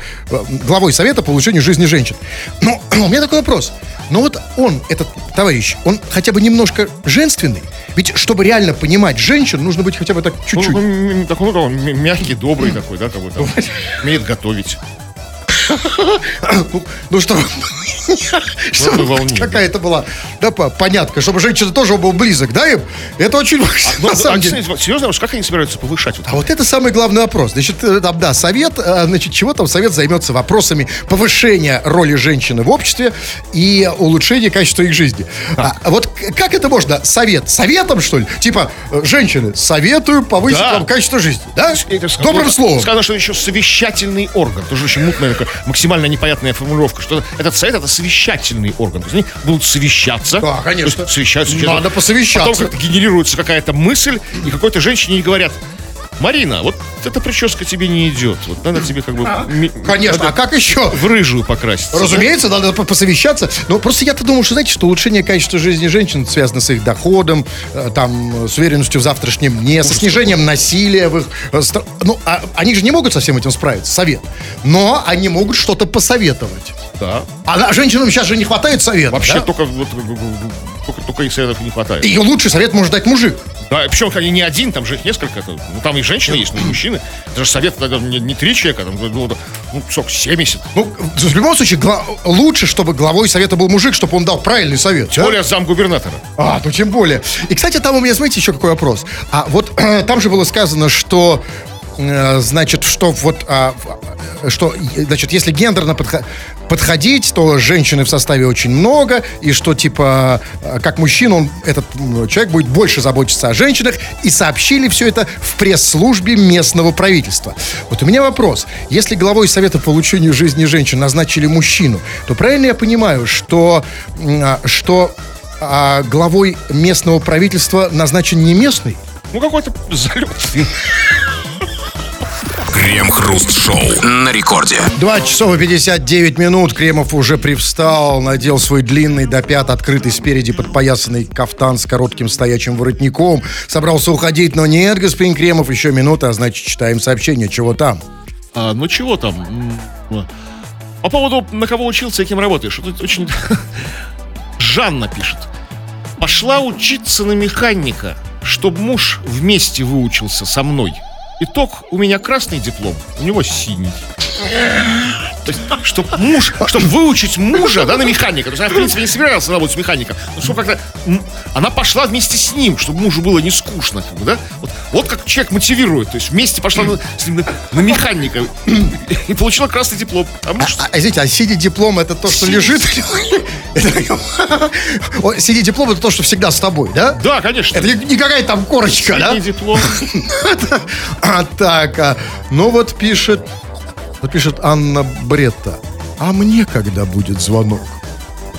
[SPEAKER 3] главой Совета по улучшению жизни женщин. Но у меня такой вопрос. Ну вот он, этот товарищ, он хотя бы немножко женственный? Ведь чтобы реально понимать женщин, нужно быть хотя бы так
[SPEAKER 2] Ну,
[SPEAKER 3] чуть-чуть.
[SPEAKER 2] ну, такой, ну, мягкий, добрый такой, да, там, умеет готовить.
[SPEAKER 3] Ну что, чтобы какая-то была, да, по- понятка, чтобы женщина тоже был близок, да, им? Это очень важно,
[SPEAKER 2] Ну,
[SPEAKER 3] на самом деле.
[SPEAKER 2] серьезно, как они собираются повышать? Вот,
[SPEAKER 3] А вот это самый главный вопрос. Значит, э, там, да, совет, э, значит, чего там совет займется вопросами повышения роли женщины в обществе и улучшения качества их жизни. А, вот как это можно? Совет? Советом, что ли? Типа, э, женщины, советую повысить вам качество жизни, да? Добрым
[SPEAKER 2] вот
[SPEAKER 3] словом.
[SPEAKER 2] Сказано, что еще совещательный орган. Тоже очень мутная максимально непонятная формулировка. Что этот совет это совещательный орган. То есть они будут совещаться.
[SPEAKER 3] Да, конечно.
[SPEAKER 2] Есть совещаются.
[SPEAKER 3] Надо посовещаться.
[SPEAKER 2] Потом как-то генерируется какая-то мысль, и какой-то женщине говорят, Марина, вот эта прическа тебе не идет. Вот надо тебе как бы... ми-
[SPEAKER 3] Конечно, а
[SPEAKER 2] надо
[SPEAKER 3] как еще?
[SPEAKER 2] В рыжую покраситься.
[SPEAKER 3] Разумеется, надо по- посовещаться. Но просто я-то думаю, что, знаете, что улучшение качества жизни женщин связано с их доходом, э, там, с уверенностью в завтрашнем дне, со снижением насилия в их... э, Ну, а они же не могут со всем этим справиться, совет. Но они могут что-то посоветовать.
[SPEAKER 2] Да.
[SPEAKER 3] А на- женщинам сейчас же не хватает совета.
[SPEAKER 2] Вообще
[SPEAKER 3] да?
[SPEAKER 2] только, вот, только, только их советов не хватает.
[SPEAKER 3] И лучший совет может дать мужик.
[SPEAKER 2] Да, причем они не один, там же их несколько. Ну, там и женщины есть, ну, и мужчины. Это же совет тогда не, не три человека, там, ну, да, ну, сколько, 70.
[SPEAKER 3] Ну, в любом случае, гла- лучше, чтобы главой совета был мужик, чтобы он дал правильный совет.
[SPEAKER 2] Тем
[SPEAKER 3] да?
[SPEAKER 2] более замгубернатора.
[SPEAKER 3] А, ну тем более. И, кстати, там у меня, знаете, еще какой вопрос. А вот там же было сказано, что э, значит, что вот, а, что, значит, если гендерно подха- подходить, то женщины в составе очень много, и что, типа, э, как мужчина, он, этот человек будет больше заботиться о женщинах, и сообщили все это в пресс-службе местного правительства. Вот у меня вопрос. Если главой Совета по улучшению жизни женщин назначили мужчину, то правильно я понимаю, что, а, что а главой местного правительства назначен не местный?
[SPEAKER 2] Ну, какой-то залет.
[SPEAKER 1] Крем-хруст-шоу на рекорде.
[SPEAKER 3] 2 часов и 59 минут. Кремов уже привстал, надел свой длинный до пят, открытый спереди подпоясанный кафтан с коротким стоячим воротником. Собрался уходить, но нет, господин Кремов, еще минута, а значит, читаем сообщение. Чего там?
[SPEAKER 2] А, ну, чего там? М, По поводу, на кого учился и кем работаешь. Тут очень... Жанна пишет. Пошла учиться на механика, чтобы муж вместе выучился со мной. Итог, у меня красный диплом, у него синий. То есть, чтобы муж, чтобы выучить мужа, да, на механика. То есть она, в принципе, не собиралась работать с механиком. Но чтобы как-то... Она пошла вместе с ним, чтобы мужу было не скучно, как бы, да? Вот, вот как человек мотивирует. То есть вместе пошла на, с ним на, на механика и получила красный диплом. А муж...
[SPEAKER 3] А, извините, а синий диплом это то, что
[SPEAKER 2] Синий.
[SPEAKER 3] лежит? Синий диплом это то, что всегда с тобой, да?
[SPEAKER 2] Да, конечно.
[SPEAKER 3] Это не какая там корочка, да?
[SPEAKER 2] Средний диплом.
[SPEAKER 3] А так, а, ну вот пишет, вот пишет Анна Бретта. А мне когда будет звонок?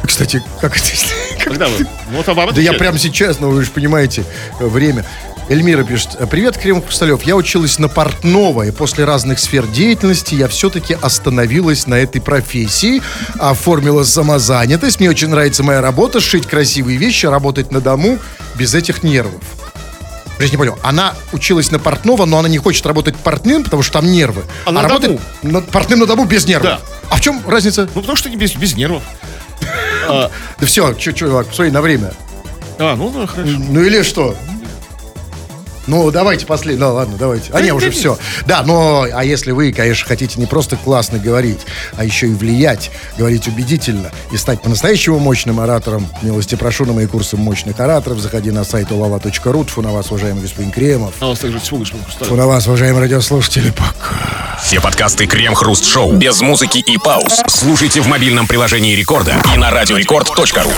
[SPEAKER 3] Кстати, как это?
[SPEAKER 2] Когда вы? Ну, вот
[SPEAKER 3] Да я прямо сейчас, ну вы же понимаете, э, время. Эльмира пишет, привет, Крем Хрусталев. Я училась на портного, и после разных сфер деятельности я все-таки остановилась на этой профессии, оформила самозанятость. Мне очень нравится моя работа, шить красивые вещи, работать на дому без этих нервов. Я не понял, она училась на портного, но она не хочет работать портным, потому что там нервы.
[SPEAKER 2] А на
[SPEAKER 3] работает на- портным на дому без нервов.
[SPEAKER 2] Да.
[SPEAKER 3] А в чем разница?
[SPEAKER 2] Ну, потому что не без, без нервов.
[SPEAKER 3] Да все, чувак, посмотри на время.
[SPEAKER 2] А, ну, да, хорошо.
[SPEAKER 3] Ну или что? Ну, давайте последний. Ну, ладно, давайте. А не, уже все. Да, но, а если вы, конечно, хотите не просто классно говорить, а еще и влиять, говорить убедительно и стать по-настоящему мощным оратором, милости прошу на мои курсы мощных ораторов, заходи на сайт ulava.ru. Тьфу на вас, уважаемый господин Кремов.
[SPEAKER 2] А у вас также
[SPEAKER 3] Тьфу на вас, уважаемые радиослушатели, пока.
[SPEAKER 1] Все подкасты Крем-хруст-шоу без музыки и пауз. Слушайте в мобильном приложении Рекорда и на радиорекорд.ру.